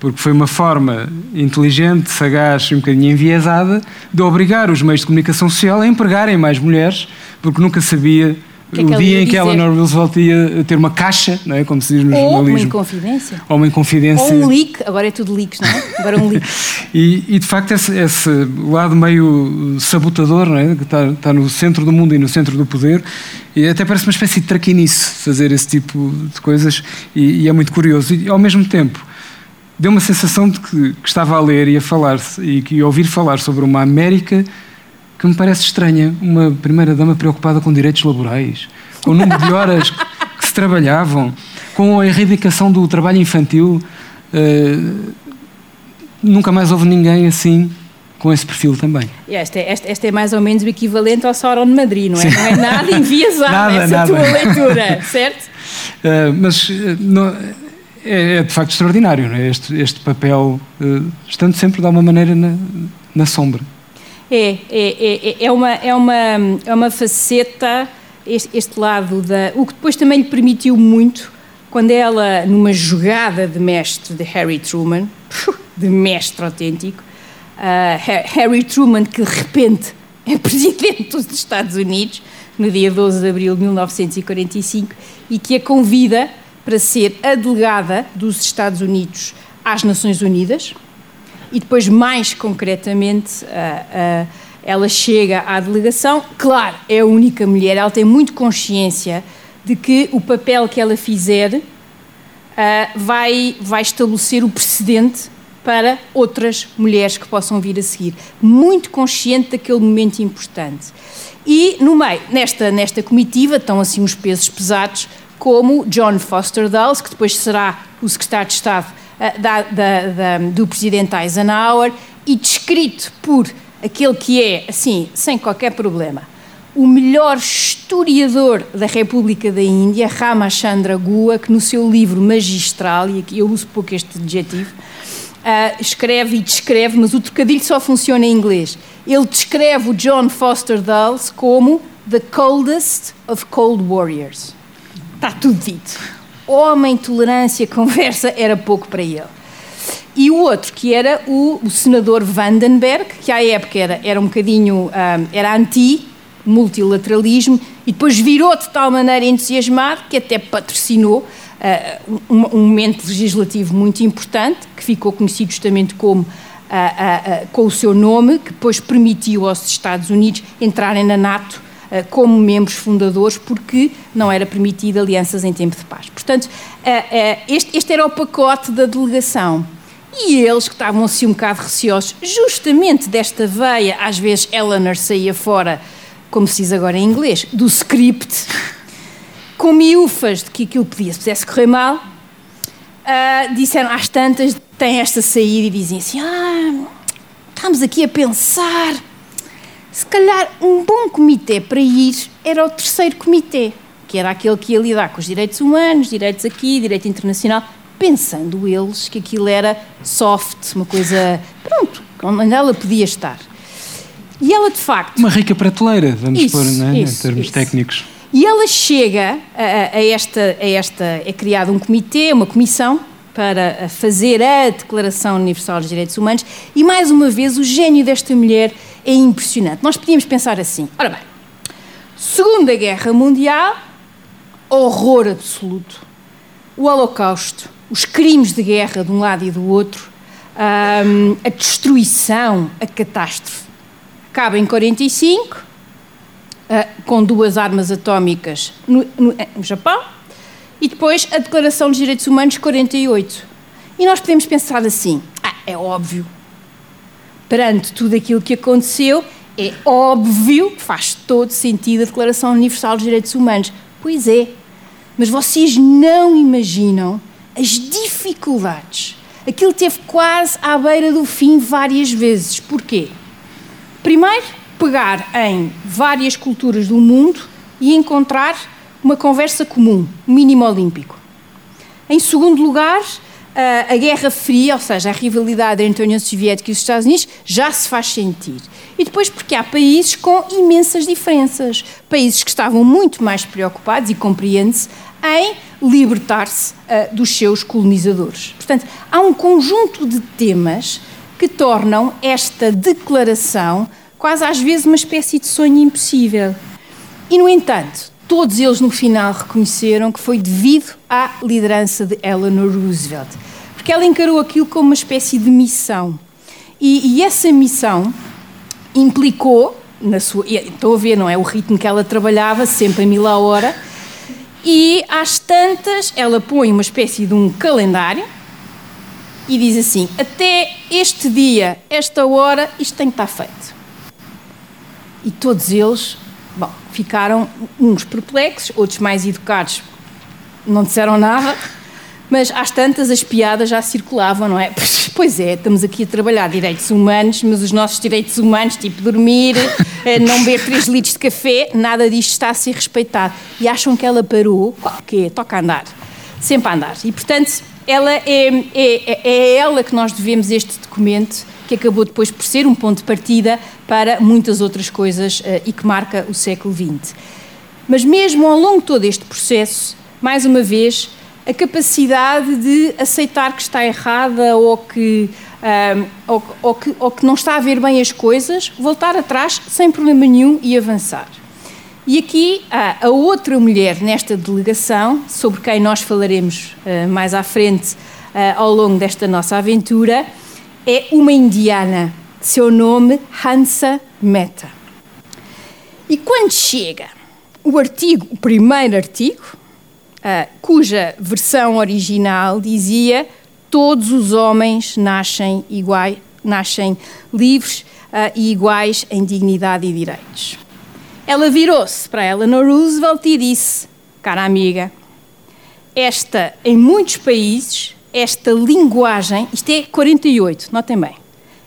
Porque foi uma forma inteligente, sagaz e um bocadinho enviesada de obrigar os meios de comunicação social a empregarem mais mulheres, porque nunca sabia que é que o dia em que Eleanor Roosevelt ia ter uma caixa, não é? como se diz no Ou jornalismo. uma inconfidência. Ou uma inconfidência. Ou um leak, agora é tudo leaks, não é? Agora é um leak. e, e, de facto esse, esse, lado meio sabotador, não é? que está, está, no centro do mundo e no centro do poder, e até parece uma espécie de traquinice fazer esse tipo de coisas, e, e é muito curioso. E ao mesmo tempo, deu uma sensação de que, que estava a ler e a falar e que ouvir falar sobre uma América que me parece estranha, uma primeira-dama preocupada com direitos laborais. com o número de horas que se trabalhavam, com a erradicação do trabalho infantil. Uh, nunca mais houve ninguém assim com esse perfil também. Esta é, esta, esta é mais ou menos o equivalente ao Sauron de Madrid, não é? Sim. Não é nada enviesado nada, essa nada. tua leitura, certo? Uh, mas uh, não, é, é, de facto extraordinário, é? este, este papel, uh, estando sempre de alguma maneira na, na sombra. É, é, é, é, uma, é, uma, é uma faceta, este, este lado da. O que depois também lhe permitiu muito, quando ela, numa jogada de mestre de Harry Truman, de mestre autêntico, uh, Harry Truman, que de repente é presidente dos Estados Unidos, no dia 12 de abril de 1945, e que a convida para ser a delegada dos Estados Unidos às Nações Unidas, e depois, mais concretamente, ela chega à delegação. Claro, é a única mulher, ela tem muito consciência de que o papel que ela fizer uh, vai, vai estabelecer o precedente para outras mulheres que possam vir a seguir. Muito consciente daquele momento importante. E no meio, nesta, nesta comitiva, estão assim uns pesos pesados, como John Foster Dulles, que depois será o secretário de Estado uh, da, da, da, do presidente Eisenhower, e descrito por aquele que é, assim, sem qualquer problema, o melhor historiador da República da Índia, Ramachandra Gua, que no seu livro magistral, e aqui eu uso pouco este adjetivo, uh, escreve e descreve, mas o trocadilho só funciona em inglês. Ele descreve o John Foster Dulles como the coldest of cold warriors. Está tudo dito. Homem, tolerância, conversa, era pouco para ele. E o outro, que era o, o senador Vandenberg, que à época era, era um bocadinho, um, era anti-multilateralismo, e depois virou de tal maneira entusiasmado que até patrocinou uh, um, um, momento legislativo muito importante, que ficou conhecido justamente como, uh, uh, com o seu nome, que depois permitiu aos Estados Unidos entrarem na NATO como membros fundadores, porque não era permitido alianças em tempo de paz. Portanto, este, este era o pacote da delegação. E eles, que estavam assim um bocado receosos, justamente desta veia, às vezes Eleanor saía fora, como se diz agora em inglês, do script, com miúfas de que aquilo podia, se pudesse correr mal, uh, disseram às tantas, têm esta saída e dizem assim: Ah, estamos aqui a pensar, se calhar um bom comitê para ir era o terceiro comitê, que era aquele que ia lidar com os direitos humanos, direitos aqui, direito internacional, pensando eles que aquilo era soft, uma coisa, pronto, onde ela podia estar. E ela, de facto. Uma rica prateleira, vamos isso, pôr, né, isso, em termos isso. técnicos. E ela chega a, a, esta, a esta. É criado um comitê, uma comissão, para fazer a Declaração Universal dos Direitos Humanos, e mais uma vez o gênio desta mulher é impressionante. Nós podíamos pensar assim: ora bem, Segunda Guerra Mundial, horror absoluto, o Holocausto, os crimes de guerra de um lado e do outro, a destruição, a catástrofe. Acaba em 45 uh, com duas armas atómicas no, no, no Japão, e depois a Declaração dos Direitos Humanos 48. E nós podemos pensar assim: ah, é óbvio, perante tudo aquilo que aconteceu, é óbvio, faz todo sentido a Declaração Universal dos Direitos Humanos. Pois é, mas vocês não imaginam as dificuldades. Aquilo teve quase à beira do fim várias vezes. Porquê? Primeiro, pegar em várias culturas do mundo e encontrar uma conversa comum, mínimo olímpico. Em segundo lugar, a Guerra Fria, ou seja, a rivalidade entre a União Soviética e os Estados Unidos, já se faz sentir. E depois porque há países com imensas diferenças, países que estavam muito mais preocupados, e compreende-se, em libertar-se uh, dos seus colonizadores. Portanto, há um conjunto de temas que tornam esta declaração quase às vezes uma espécie de sonho impossível. E, no entanto, todos eles no final reconheceram que foi devido à liderança de Eleanor Roosevelt, porque ela encarou aquilo como uma espécie de missão. E, e essa missão implicou, na sua, estou a ver, não é? O ritmo que ela trabalhava, sempre a mil a hora, e às tantas ela põe uma espécie de um calendário e diz assim: até este dia, esta hora, isto tem que estar feito. E todos eles, ficaram uns perplexos, outros mais educados não disseram nada, mas às tantas as piadas já circulavam, não é? Pois é, estamos aqui a trabalhar direitos humanos, mas os nossos direitos humanos, tipo dormir, eh, não beber 3 litros de café, nada disto está a ser respeitado. E acham que ela parou, que toca a andar, sempre a andar. E portanto, ela é, é, é ela que nós devemos este documento, que acabou depois por ser um ponto de partida para muitas outras coisas uh, e que marca o século XX. Mas mesmo ao longo de todo este processo, mais uma vez, a capacidade de aceitar que está errada ou que, um, ou, ou, que, ou que não está a ver bem as coisas, voltar atrás sem problema nenhum e avançar. E aqui há a outra mulher nesta delegação, sobre quem nós falaremos uh, mais à frente uh, ao longo desta nossa aventura, é uma indiana, seu nome Hansa Mehta. E quando chega o artigo, o primeiro artigo, uh, cuja versão original dizia todos os homens nascem iguais, nascem livres uh, e iguais em dignidade e direitos. Ela virou-se para Eleanor Roosevelt e disse: Cara amiga, esta, em muitos países, esta linguagem, isto é 48, notem bem,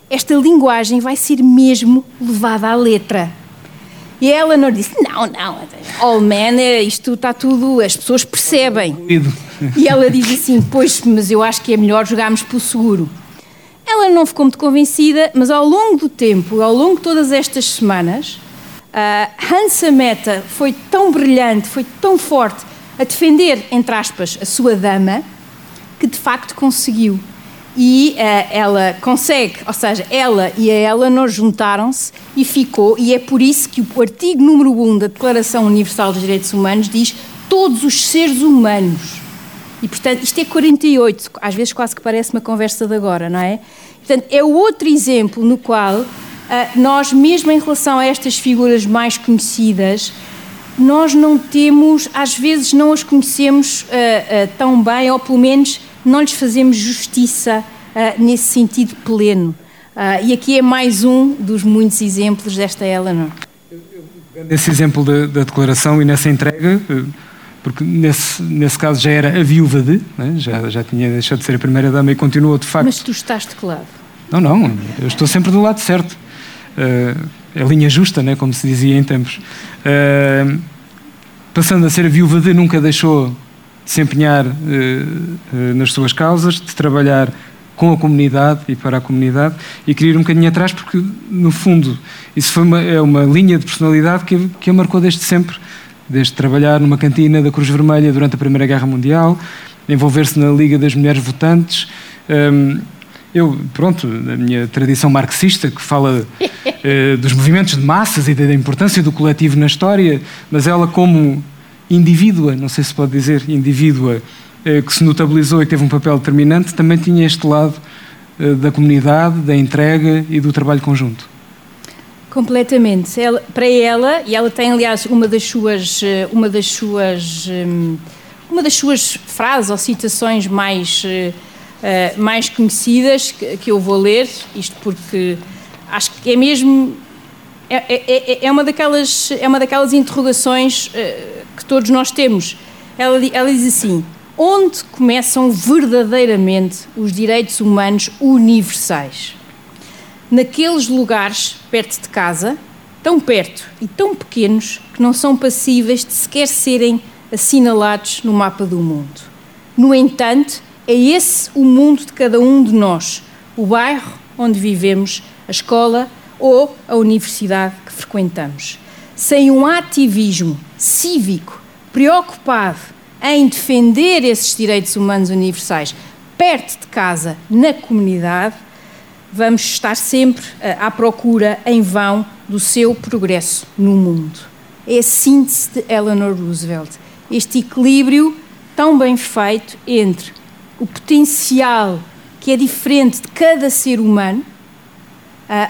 esta linguagem vai ser mesmo levada à letra. E a Eleanor disse: Não, não, all man, é, isto está tudo, as pessoas percebem. E ela diz assim: Pois, mas eu acho que é melhor jogarmos pelo seguro. Ela não ficou muito convencida, mas ao longo do tempo, ao longo de todas estas semanas, uh, Hansa Meta foi tão brilhante, foi tão forte a defender, entre aspas, a sua dama, que de facto conseguiu e uh, ela consegue, ou seja, ela e a Eleanor juntaram-se e ficou, e é por isso que o artigo número 1 da Declaração Universal dos Direitos Humanos diz todos os seres humanos. E, portanto, isto é 48, às vezes quase que parece uma conversa de agora, não é? Portanto, é outro exemplo no qual uh, nós, mesmo em relação a estas figuras mais conhecidas, nós não temos, às vezes não as conhecemos uh, uh, tão bem, ou pelo menos não lhes fazemos justiça uh, nesse sentido pleno. Uh, e aqui é mais um dos muitos exemplos desta Eleanor. Nesse exemplo da, da declaração e nessa entrega, eh, porque nesse, nesse caso já era a viúva de, né? já, já tinha deixado de ser a primeira dama e continuou de facto. Mas tu estás de que lado? Não, não, eu estou sempre do lado certo. Uh, é a linha justa, né? como se dizia em tempos. Uh, passando a ser a viúva de, nunca deixou se empenhar uh, uh, nas suas causas, de trabalhar com a comunidade e para a comunidade e queria ir um bocadinho atrás porque, no fundo, isso foi uma, é uma linha de personalidade que, que a marcou desde sempre, desde trabalhar numa cantina da Cruz Vermelha durante a Primeira Guerra Mundial, envolver-se na Liga das Mulheres Votantes. Um, ehm, eu, pronto, a minha tradição marxista, que fala uh, dos movimentos de massas e da importância do coletivo na história, mas ela, como indivídua, não sei se pode dizer indivídua, eh, que se notabilizou e teve um papel determinante, também tinha este lado eh, da comunidade, da entrega e do trabalho conjunto. Completamente. Ela, para ela, e ela tem aliás uma das suas, eh, uma das suas, uma das suas frases ou citações mais, mais conhecidas que eu vou ler, isto porque acho que é mesmo é, é, é, é uma daquelas é uma daquelas interrogações que todos nós temos. Ela, ela diz assim: onde começam verdadeiramente os direitos humanos universais? Naqueles lugares perto de casa, tão perto e tão pequenos que não são passíveis de sequer serem assinalados no mapa do mundo. No entanto, é esse o mundo de cada um de nós, o bairro onde vivemos, a escola ou a universidade que frequentamos sem um ativismo cívico preocupado em defender esses direitos humanos universais perto de casa, na comunidade, vamos estar sempre eh, à procura em vão do seu progresso no mundo. É a síntese de Eleanor Roosevelt. Este equilíbrio tão bem feito entre o potencial que é diferente de cada ser humano,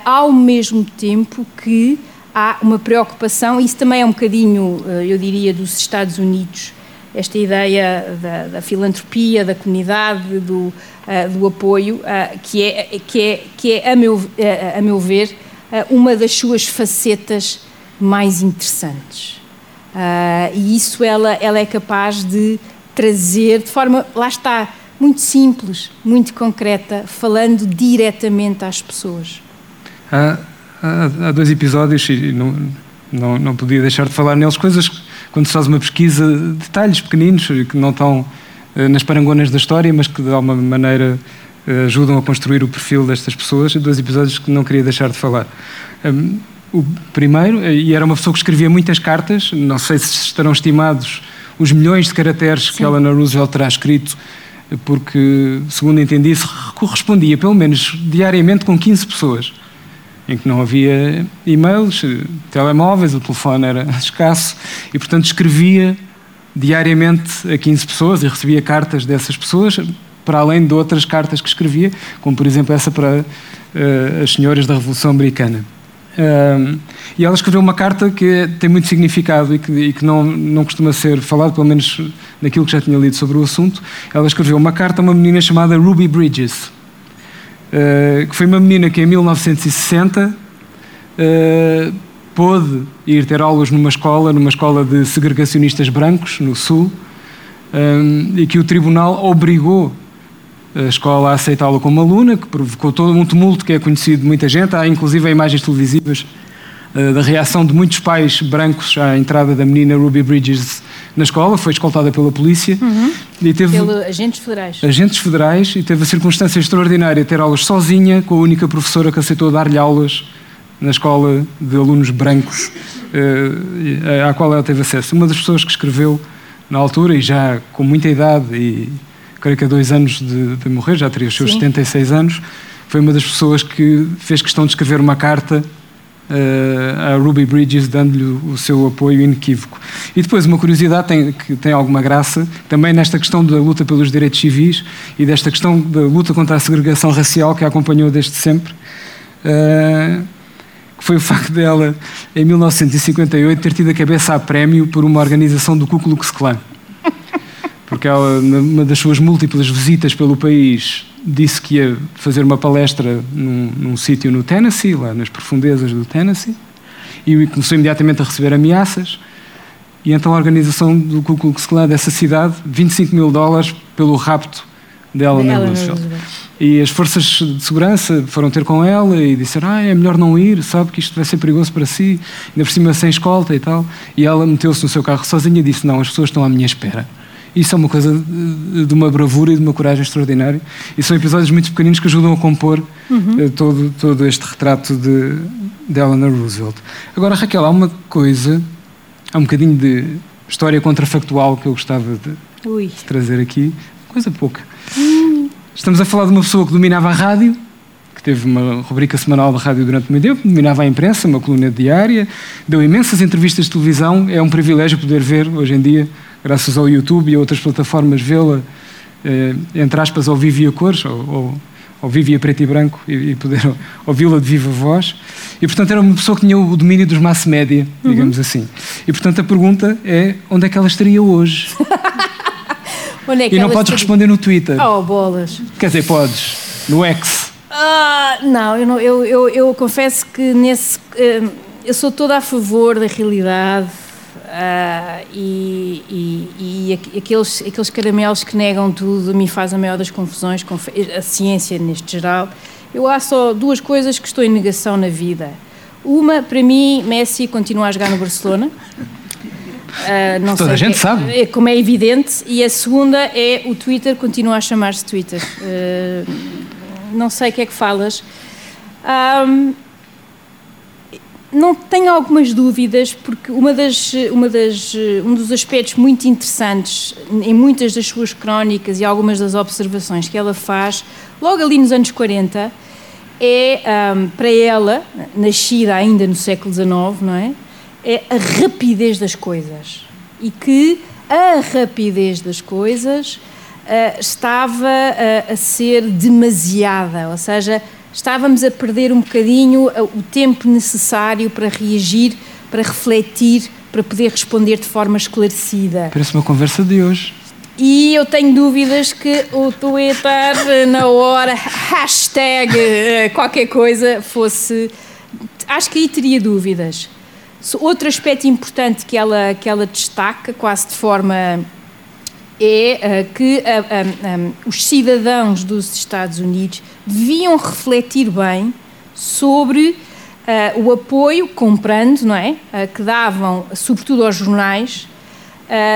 ao mesmo tempo que há uma preocupação, isso também é um bocadinho, eh, eu diria, dos Estados Unidos, esta ideia da, da filantropia, da comunidade, do, uh, do apoio, que, é, que, é, que é, a meu, a meu ver, uma das suas facetas mais interessantes. E isso ela, ela é capaz de trazer de forma, lá está, muito simples, muito concreta, falando diretamente às pessoas. Há, há, há dois episódios e não, não, não podia deixar de falar neles, coisas quando se faz uma pesquisa, detalhes pequeninos que não estão uh, nas parangonas da história, mas que de alguma maneira uh, ajudam a construir o perfil destas pessoas. Dois episódios que não queria deixar de falar. Um, o primeiro, e era uma pessoa que escrevia muitas cartas, não sei se estarão estimados os milhões de caracteres Sim. que Eleanor Roosevelt terá escrito, porque, segundo entendi, se correspondia pelo menos diariamente com 15 pessoas, em que não havia e-mails, telemóveis, o telefone era escasso, e portanto escrevia diariamente a 15 pessoas e recebia cartas dessas pessoas, para além de outras cartas que escrevia, como por exemplo essa para uh, as senhoras da Revolução Americana. E ela escreveu uma carta que tem muito significado e que, e que, não, não costuma ser falado, pelo menos naquilo que já tinha lido sobre o assunto. Ela escreveu uma carta a uma menina chamada Ruby Bridges, uh, que foi uma menina que em 1960 uh, ah, pôde ir ter aulas numa escola, numa escola de segregacionistas brancos, no Sul, um, e que o tribunal obrigou a escola a aceitá-la como aluna, que provocou todo um tumulto que é conhecido de muita gente. Há inclusive imagens televisivas uh, da reação de muitos pais brancos à entrada da menina Ruby Bridges na escola. Foi escoltada pela polícia. Uhum. E teve Pelo agentes federais. Agentes federais e teve a circunstância extraordinária de ter aulas sozinha com a única professora que aceitou dar-lhe aulas na escola de alunos brancos uh, à qual ela teve acesso. Uma das pessoas que escreveu na altura e já com muita idade e creio que há dois anos de, de morrer, já teria os seus Sim. 76 anos, foi uma das pessoas que fez questão de escrever uma carta uh, a Ruby Bridges, dando-lhe o seu apoio inequívoco. E depois, uma curiosidade tem, que tem alguma graça, também nesta questão da luta pelos direitos civis e desta questão da luta contra a segregação racial que a acompanhou desde sempre. Uh, foi o facto dela, em 1958, ter tido a cabeça a prémio por uma organização do Ku Klux Klan porque ela, numa das suas múltiplas visitas pelo país, disse que ia fazer uma palestra num, num sítio no Tennessee, lá nas profundezas do Tennessee, e começou imediatamente a receber ameaças. E então a organização do Ku Klux Klan dessa cidade, 25 mil dólares pelo rapto dela na Roosevelt. E as forças de segurança foram ter com ela e disseram: Ah, é melhor não ir, sabe que isto vai ser perigoso para si, ainda por cima sem escolta e tal. E ela meteu-se no seu carro sozinha e disse: Não, as pessoas estão à minha espera. Isso é uma coisa de uma bravura e de uma coragem extraordinária. E são episódios muito pequeninos que ajudam a compor uhum. todo, todo este retrato de, de Eleanor Roosevelt. Agora, Raquel, há uma coisa, há um bocadinho de história contrafactual que eu gostava de, de trazer aqui. Coisa pouca. Uhum. Estamos a falar de uma pessoa que dominava a rádio, que teve uma rubrica semanal de rádio durante muito tempo, dominava a imprensa, uma coluna diária, deu imensas entrevistas de televisão. É um privilégio poder ver, hoje em dia, graças ao YouTube e a outras plataformas, vê-la, eh, entre aspas, ao vivo e a cores, ou, ou, ao vivo e a preto e branco, e, e poder ouvi-la de viva voz. E, portanto, era uma pessoa que tinha o domínio dos mass média, digamos uhum. assim. E, portanto, a pergunta é onde é que ela estaria hoje? onde é que e não podes estaria? responder no Twitter. Oh, bolas. Quer dizer, podes. No X. Uh, não, eu, não eu, eu, eu, confesso que nesse. Uh, eu sou toda a favor da realidade, Uh, e, e, e, aqueles, aqueles caramelos que negam tudo me faz a maior das confusões, a ciência neste geral. Eu há só duas coisas que estou em negação na vida. Uma, para mim, Messi continua a jogar no Barcelona. Uh, Toda a gente é, sabe. É, como é evidente. E a segunda é o Twitter continua a chamar-se Twitter. Uh, não sei o que é que falas. Um, não tenho algumas dúvidas, porque uma das, uma das, um dos aspectos muito interessantes em muitas das suas crónicas e algumas das observações que ela faz, logo ali nos anos 40, é, um, para ela, nascida ainda no século XIX, não é? É a rapidez das coisas. E que a rapidez das coisas uh, estava uh, a ser demasiada, ou seja, estávamos a perder um bocadinho o tempo necessário para reagir, para refletir, para poder responder de forma esclarecida. Parece uma conversa de hoje. E eu tenho dúvidas que o Twitter, na hora, hashtag eh, qualquer coisa, fosse. Acho que aí teria dúvidas. Outro aspecto importante que ela, que ela destaca, quase de forma. É uh, que uh, um, um, os cidadãos dos Estados Unidos deviam refletir bem sobre uh, o apoio, comprando, não é? que davam, sobretudo aos jornais,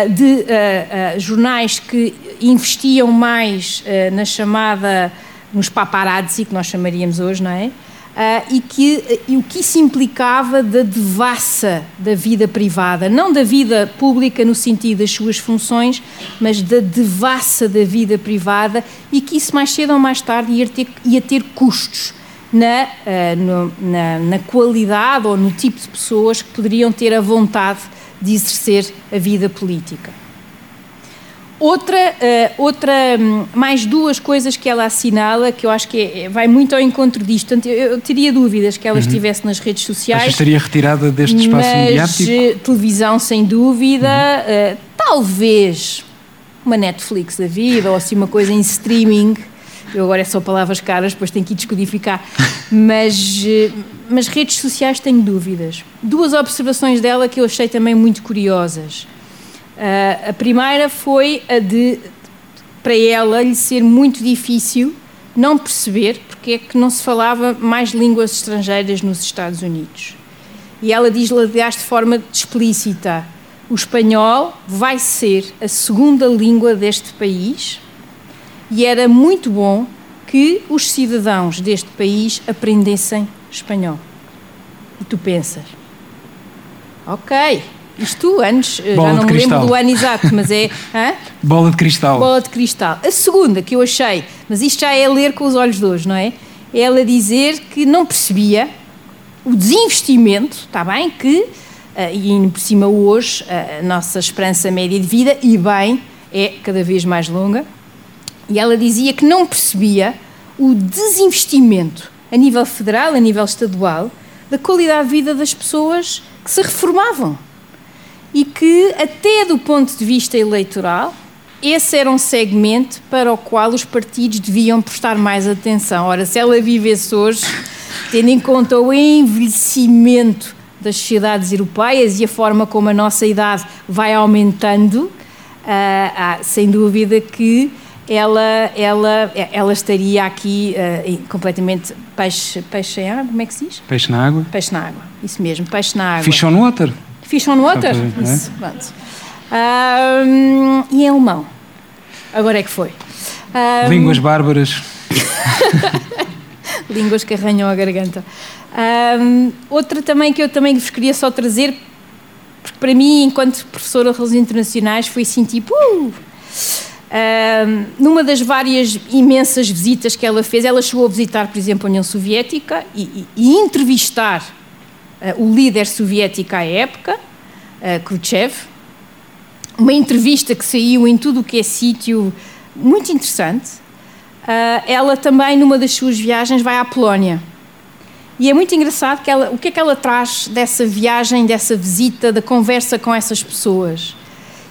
de jornais que investiam mais na chamada. nos paparazzi, que nós chamaríamos hoje, não é? Uh, e, que, e o que isso implicava da devassa da vida privada, não da vida pública no sentido das suas funções, mas da devassa da vida privada e que isso mais cedo ou mais tarde ia ter, ia ter custos na, uh, no, na, na qualidade ou no tipo de pessoas que poderiam ter a vontade de exercer a vida política. Outra, uh, outra, um, mais duas coisas que ela assinala, que eu acho que é, vai muito ao encontro disto. Portanto, eu, eu teria dúvidas que ela uhum. estivesse nas redes sociais. Acho que estaria retirada deste espaço mas, mediático? Eh, televisão, sem dúvida. Uhum. Uh, talvez uma Netflix da vida, ou assim uma coisa em streaming. Eu agora é só palavras caras, depois tenho que ir descodificar. mas, mas redes sociais tenho dúvidas. Duas observações dela que eu achei também muito curiosas. Uh, a primeira foi a de, para ela, lhe ser muito difícil não perceber porque é que não se falava mais línguas estrangeiras nos Estados Unidos. E ela diz-lhe, aliás, de forma explícita: o espanhol vai ser a segunda língua deste país e era muito bom que os cidadãos deste país aprendessem espanhol. E tu pensas, ok, isto antes, eh, Bola já não me lembro do ano exato, mas é. Hã? Bola de cristal. Bola de cristal. A segunda que eu achei, mas isto já é ler com os olhos de hoje, não é? É ela dizer que não percebia o desinvestimento, está bem? Que, eh, e por cima hoje, a nossa esperança média de vida, e bem, é cada vez mais longa. E ela dizia que não percebia o desinvestimento a nível federal, a nível estadual, da qualidade de vida das pessoas que se reformavam e que, até do ponto de vista eleitoral, esse era um segmento para o qual os partidos deviam prestar mais atenção. Ora, se ela vivesse hoje, tendo em conta o envelhecimento das sociedades europeias e a forma como a nossa idade vai aumentando, ah, ah, sem dúvida que ela, ela, ela estaria aqui uh, completamente peixe, peixe em água, como é que se diz? Peixe na água. Peixe na água, isso mesmo, peixe na água. Fish on water. Fish on Water? Isso, é? Um, e em alemão? Agora é que foi. Um, Línguas bárbaras. Línguas que arranham a garganta. Um, outra também que eu também vos queria só trazer, porque para mim, enquanto professora de relações internacionais, foi assim tipo. Uh, um, numa das várias imensas visitas que ela fez, ela chegou a visitar, por exemplo, a União Soviética e, e, e entrevistar o líder soviético à época, eh, Khrushchev, uma entrevista que saiu em tudo o que é sítio muito interessante. Eh, ela também, numa das suas viagens, vai à Polónia. E é muito engraçado que ela, o que é que ela traz dessa viagem, dessa visita, da conversa com essas pessoas.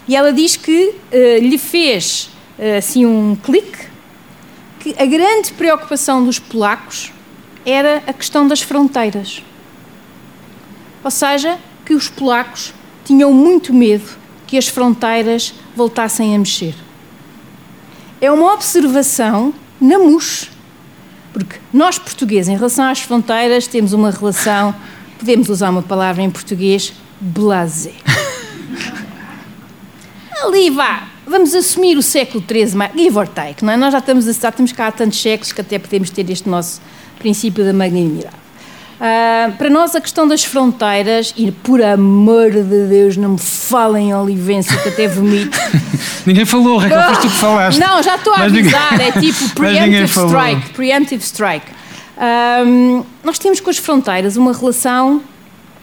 E ela diz que uh, lhe fez uh, assim um clique, que a grande preocupação dos polacos era a questão das fronteiras. Ou seja, que os polacos tinham muito medo que as fronteiras voltassem a mexer. É uma observação na MUS, porque nós portugueses, em relação às fronteiras, temos uma relação, podemos usar uma palavra em português, blasé. Ali vá, vamos assumir o século XIII, give or take, não é? Nós já estamos, já estamos cá há tantos séculos que até podemos ter este nosso princípio da magnanimidade. Uh, para nós, a questão das fronteiras, e por amor de Deus, não me falem em Olivença, que até vomito. ninguém falou, Raquel, foste tu que falaste. Não, já estou a avisar, ninguém... é tipo preemptive strike. Preemptive strike. Nós temos com as fronteiras uma relação,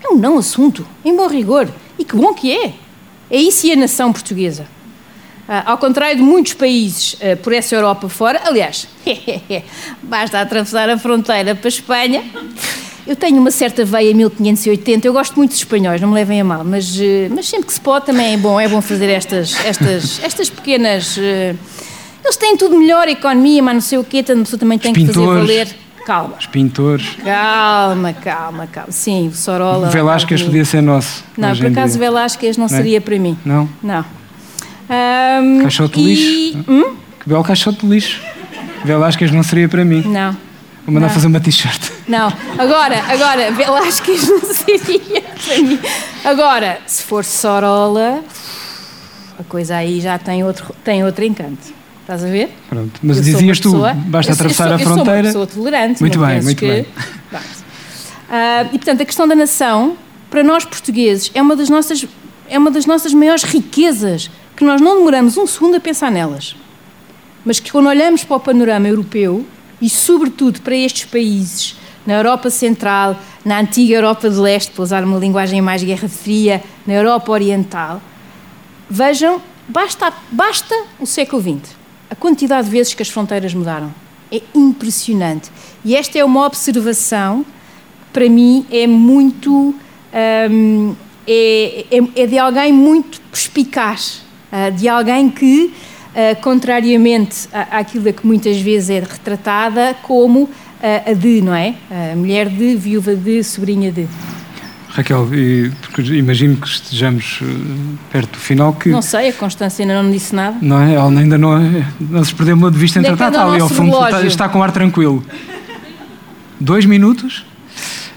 é um não assunto, em bom rigor. E que bom que é. É isso e a nação portuguesa. Uh, ao contrário de muitos países uh, por essa Europa fora, aliás, basta atravessar a fronteira para a Espanha eu tenho uma certa veia 1580, eu gosto muito dos espanhóis, não me levem a mal, mas, eh, mas sempre que se pode também é bom, é bom fazer estas, estas, estas pequenas. Eh, eles têm tudo melhor, economia, mas não sei o quê, a pessoa também tem que fazer valer. calma. Os pintores. Calma, calma, calma. Sim, o Sorolla. Velasquez podia ser nosso. Não, por acaso dia. Velasquez não, não é? seria para mim. Não? Não. Um, caixote de lixo. Hum? Que belo caixote de lixo. Velasquez não seria para mim. Não. Vou mandar não. fazer uma t-shirt. Não, agora, agora, Velasquez não seria para mim. Agora, se for Sorolla, a coisa aí já tem outro, tem outro encanto. Estás a ver? Pronto, mas eu dizias tu, pessoa, basta atravessar sou, a fronteira. Eu sou uma pessoa tolerante. Muito bem, muito que... bem. Uh, e portanto, a questão da nação, para nós portugueses, é uma das nossas, é uma das nossas maiores riquezas, que nós não demoramos um segundo a pensar nelas. Mas que quando olhamos para o panorama europeu, e sobretudo para estes países, na Europa Central, na antiga Europa de Leste, para usar uma linguagem mais Guerra Fria, na Europa Oriental, vejam, basta, basta o século XX a quantidade de vezes que as fronteiras mudaram. É impressionante. E esta é uma observação que, para mim, é muito. Um, é, é, é, de alguém muito perspicaz, uh, de alguém que, contrariamente à, àquilo a que muitas vezes é retratada como uh, a de, não é? A mulher de, viúva de, sobrinha de. Raquel, e, imagino que estejamos uh, perto do final que... Não sei, a Constância ainda não disse nada. Não é? Ela ainda não, é, não se perdeu de vista entretanto, está ali ao fundo, está, está, com ar tranquilo. Dois minutos.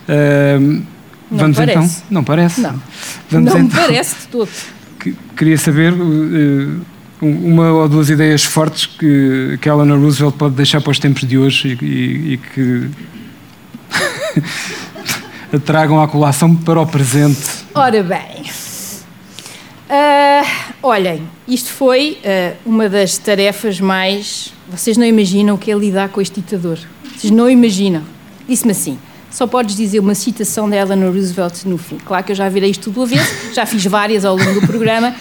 Uh, não vamos parece. então... Não parece? Não, vamos não então, me parece de todo. Que, queria saber uh, uma ou duas ideias fortes que, que Eleanor Roosevelt pode deixar para os tempos de hoje e, e, e que... tragam a colação para o presente? Ora bem, uh, olhem, isto foi uh, uma das tarefas mais. Vocês não imaginam o que é lidar com este ditador. Vocês não imaginam. Disse-me assim: só podes dizer uma citação da Eleanor Roosevelt no fim. Claro que eu já virei isto duas vezes, já fiz várias ao longo do programa.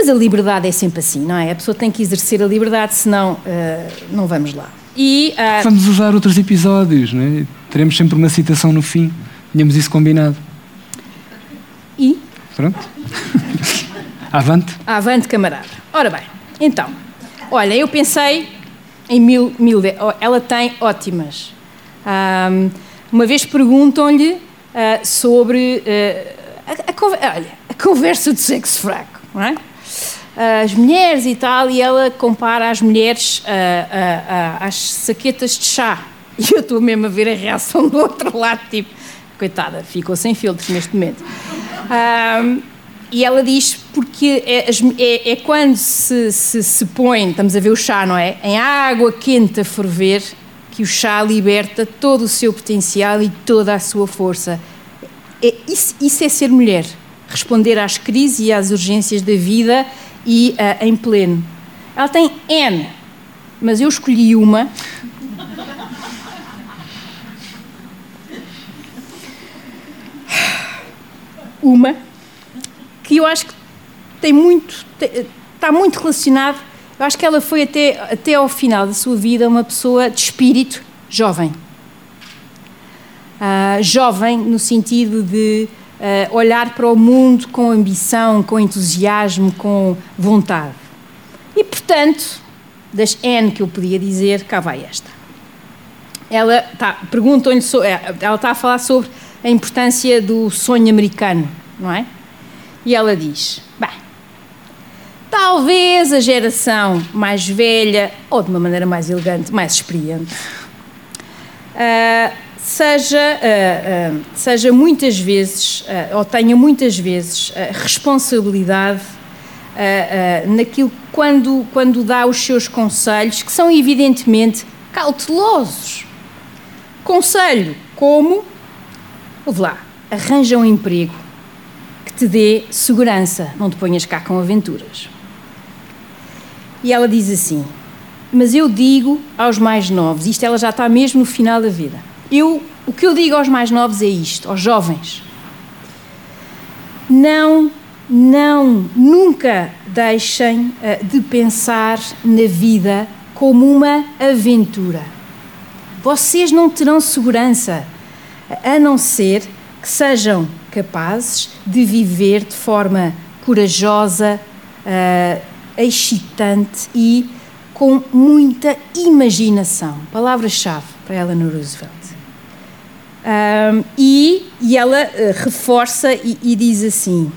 Mas a liberdade é sempre assim, não é? A pessoa tem que exercer a liberdade, senão uh, não vamos lá. E, uh... Vamos usar outros episódios, não é? Teremos sempre uma citação no fim. Tínhamos isso combinado. E? Pronto. Avante. Avante, camarada. Ora bem, então, olha, eu pensei em mil, mil ela tem ótimas. Um, uma vez perguntam-lhe uh, sobre uh, a, a, olha, a conversa de sexo fraco, não é? As mulheres e tal, e ela compara as mulheres uh, às saquetas de chá. E eu estou mesmo a ver a reação do outro lado, tipo, coitada, ficou sem filtros neste momento. Um, e ela diz porque é, é, é quando se, se, se, põe, estamos a ver o chá, não é? Em água quente a ferver, que o chá liberta todo o seu potencial e toda a sua força. É, isso, isso é ser mulher, responder às crises e às urgências da vida e uh, em pleno. Ela tem N, mas eu escolhi uma uma que eu acho que tem muito, está muito relacionado. Eu acho que ela foi até, até ao final da sua vida uma pessoa de espírito jovem. Uh, jovem no sentido de uh, olhar para o mundo com ambição, com entusiasmo, com vontade. E, portanto, das N que eu podia dizer, cá vai esta. Ela tá, perguntam-lhe, é, ela está a falar sobre a importância do sonho americano, não é? E ela diz: bem, talvez a geração mais velha, ou de uma maneira mais elegante, mais experiente, uh, seja, uh, uh, seja muitas vezes, ou tenha muitas vezes, responsabilidade naquilo quando, quando dá os seus conselhos, que são evidentemente cautelosos. Conselho como Ouve lá, arranja um emprego que te dê segurança, não te ponhas cá com aventuras. E ela diz assim: Mas eu digo aos mais novos, isto ela já está mesmo no final da vida. Eu, o que eu digo aos mais novos é isto, aos jovens. Não, não, nunca deixem uh, de pensar na vida como uma aventura. Vocês não terão segurança a não ser que sejam capazes de viver de forma corajosa, uh, excitante e com muita imaginação. Palavra-chave para Eleanor Roosevelt. Um, e, e, ela uh, reforça e, e diz assim: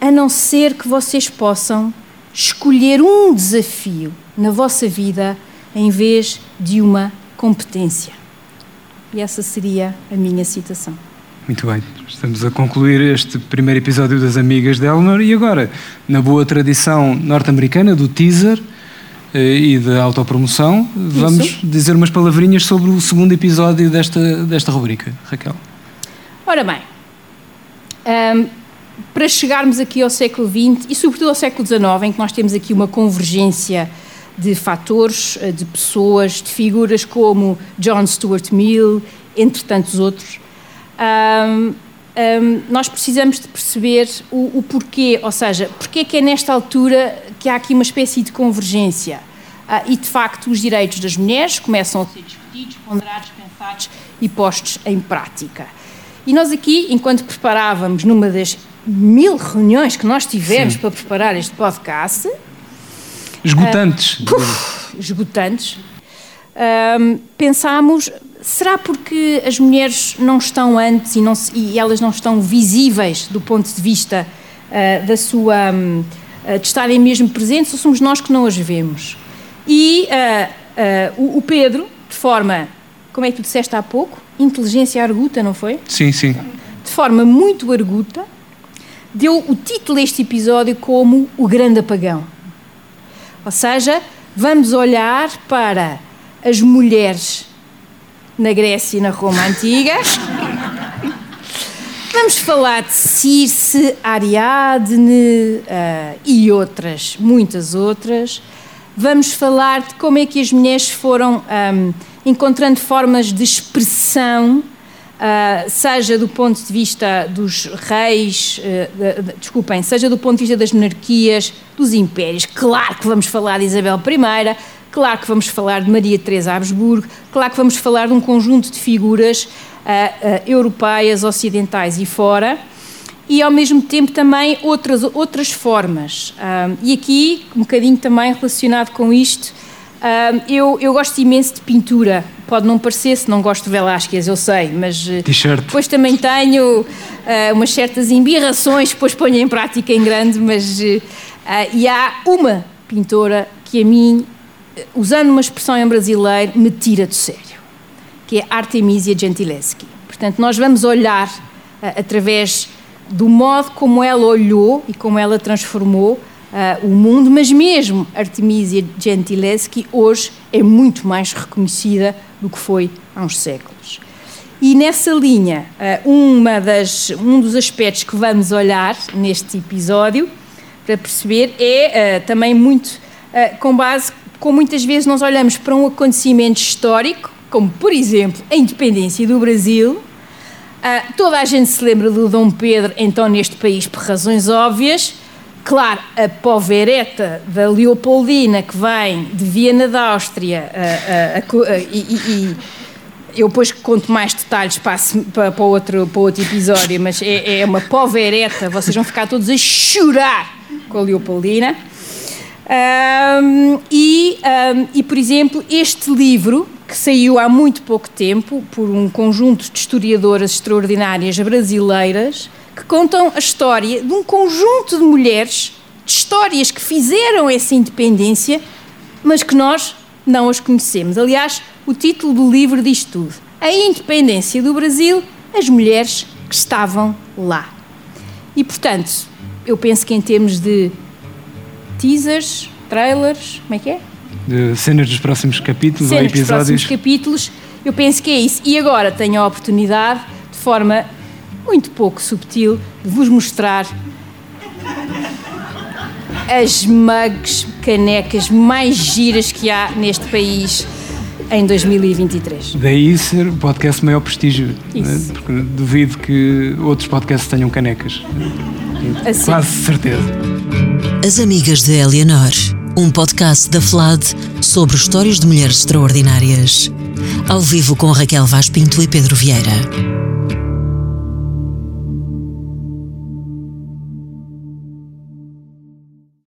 a não ser que vocês possam escolher um desafio na vossa vida em vez de uma competência. E essa seria a minha citação. Muito bem, estamos a concluir este primeiro episódio das Amigas de Eleanor e agora, na boa tradição norte-americana do teaser eh, e da autopromoção, vamos Isso. dizer umas palavrinhas sobre o segundo episódio desta, desta rubrica. Raquel. Ora bem, um, para chegarmos aqui ao século XX e sobretudo ao século XIX, em que nós temos aqui uma convergência de fatores, eh, de pessoas, de figuras como John Stuart Mill, entre tantos outros, um, um, nós precisamos de perceber o, o, porquê, ou seja, porquê é que é nesta altura que há aqui uma espécie de convergência. Uh, e, de facto, os direitos das mulheres começam a ser discutidos, ponderados, pensados e postos em prática. E nós aqui, enquanto preparávamos numa das mil reuniões que nós tivemos Sim. para preparar este podcast... Esgotantes. Uh, puf, esgotantes. Pensámos Será porque as mulheres não estão antes e, não, e elas não estão visíveis do ponto de vista uh, da sua. Um, uh, de estarem mesmo presentes ou somos nós que não as vemos? E uh, o, o, Pedro, de forma. Como é que tu disseste há pouco? Inteligência arguta, não foi? Sim, sim. De forma muito arguta, deu o título deste episódio como O Grande Apagão. Ou seja, vamos olhar para as mulheres na Grécia e na Roma Antiga. Vamos falar de Circe, Ariadne uh, e outras, muitas outras. Vamos falar de como é que as mulheres foram um, encontrando formas de expressão, uh, seja do ponto de vista dos reis, uh, de, desculpem, seja do ponto de vista das monarquias, dos impérios. Claro que vamos falar de Isabel I, Claro que vamos falar de Maria Teresa Habsburgo, claro que vamos falar de um conjunto de figuras uh, uh, europeias, ocidentais e fora, e ao mesmo tempo também outras, outras formas. Uh, e aqui, um bocadinho também relacionado com isto, eu, eu gosto imenso de pintura. Pode não parecer, se não gosto de Velázquez, eu sei, mas depois também tenho umas certas embirrações, depois ponho em prática em grande, mas e há uma pintora que a mim usando uma expressão em brasileiro, me tira do sério, que é Artemisia Gentileschi. Portanto, nós vamos olhar uh, através do modo como ela olhou e como ela transformou uh, o mundo, mas mesmo Artemisia Gentileschi hoje é muito mais reconhecida do que foi há uns séculos. E nessa linha, uh, uma das, um dos aspectos que vamos olhar neste episódio para perceber é também muito com base como muitas vezes nós olhamos para um acontecimento histórico, como por exemplo a independência do Brasil, uh, toda a gente se lembra do Dom Pedro, então neste país por razões óbvias. Claro, a povereta da Leopoldina que vem de Viena da Áustria uh, uh, e, e, eu depois conto mais detalhes para, para, para, outro, para outro episódio, mas é, é uma povereta, vocês vão ficar todos a chorar com a Leopoldina. Um, e, um, e, por exemplo, este livro, que saiu há muito pouco tempo por um conjunto de historiadoras extraordinárias brasileiras, que contam a história de um conjunto de mulheres, de histórias que fizeram essa independência, mas que nós não as conhecemos. Aliás, o título do livro diz tudo: A Independência do Brasil, as mulheres que estavam lá. E, portanto, eu penso que em termos de teasers, trailers, como é que é? De cenas dos próximos capítulos cenas ou episódios. Dos próximos capítulos, eu penso que é isso. E agora tenho a oportunidade, de forma muito pouco subtil, de vos mostrar as mugs, canecas mais giras que há neste país em 2023. Daí ser o podcast maior prestígio, né? porque duvido que outros podcasts tenham canecas. Assim. Quase certeza. As Amigas de Eleanor, um podcast da FLAD sobre histórias de mulheres extraordinárias. Ao vivo com Raquel Vaz Pinto e Pedro Vieira.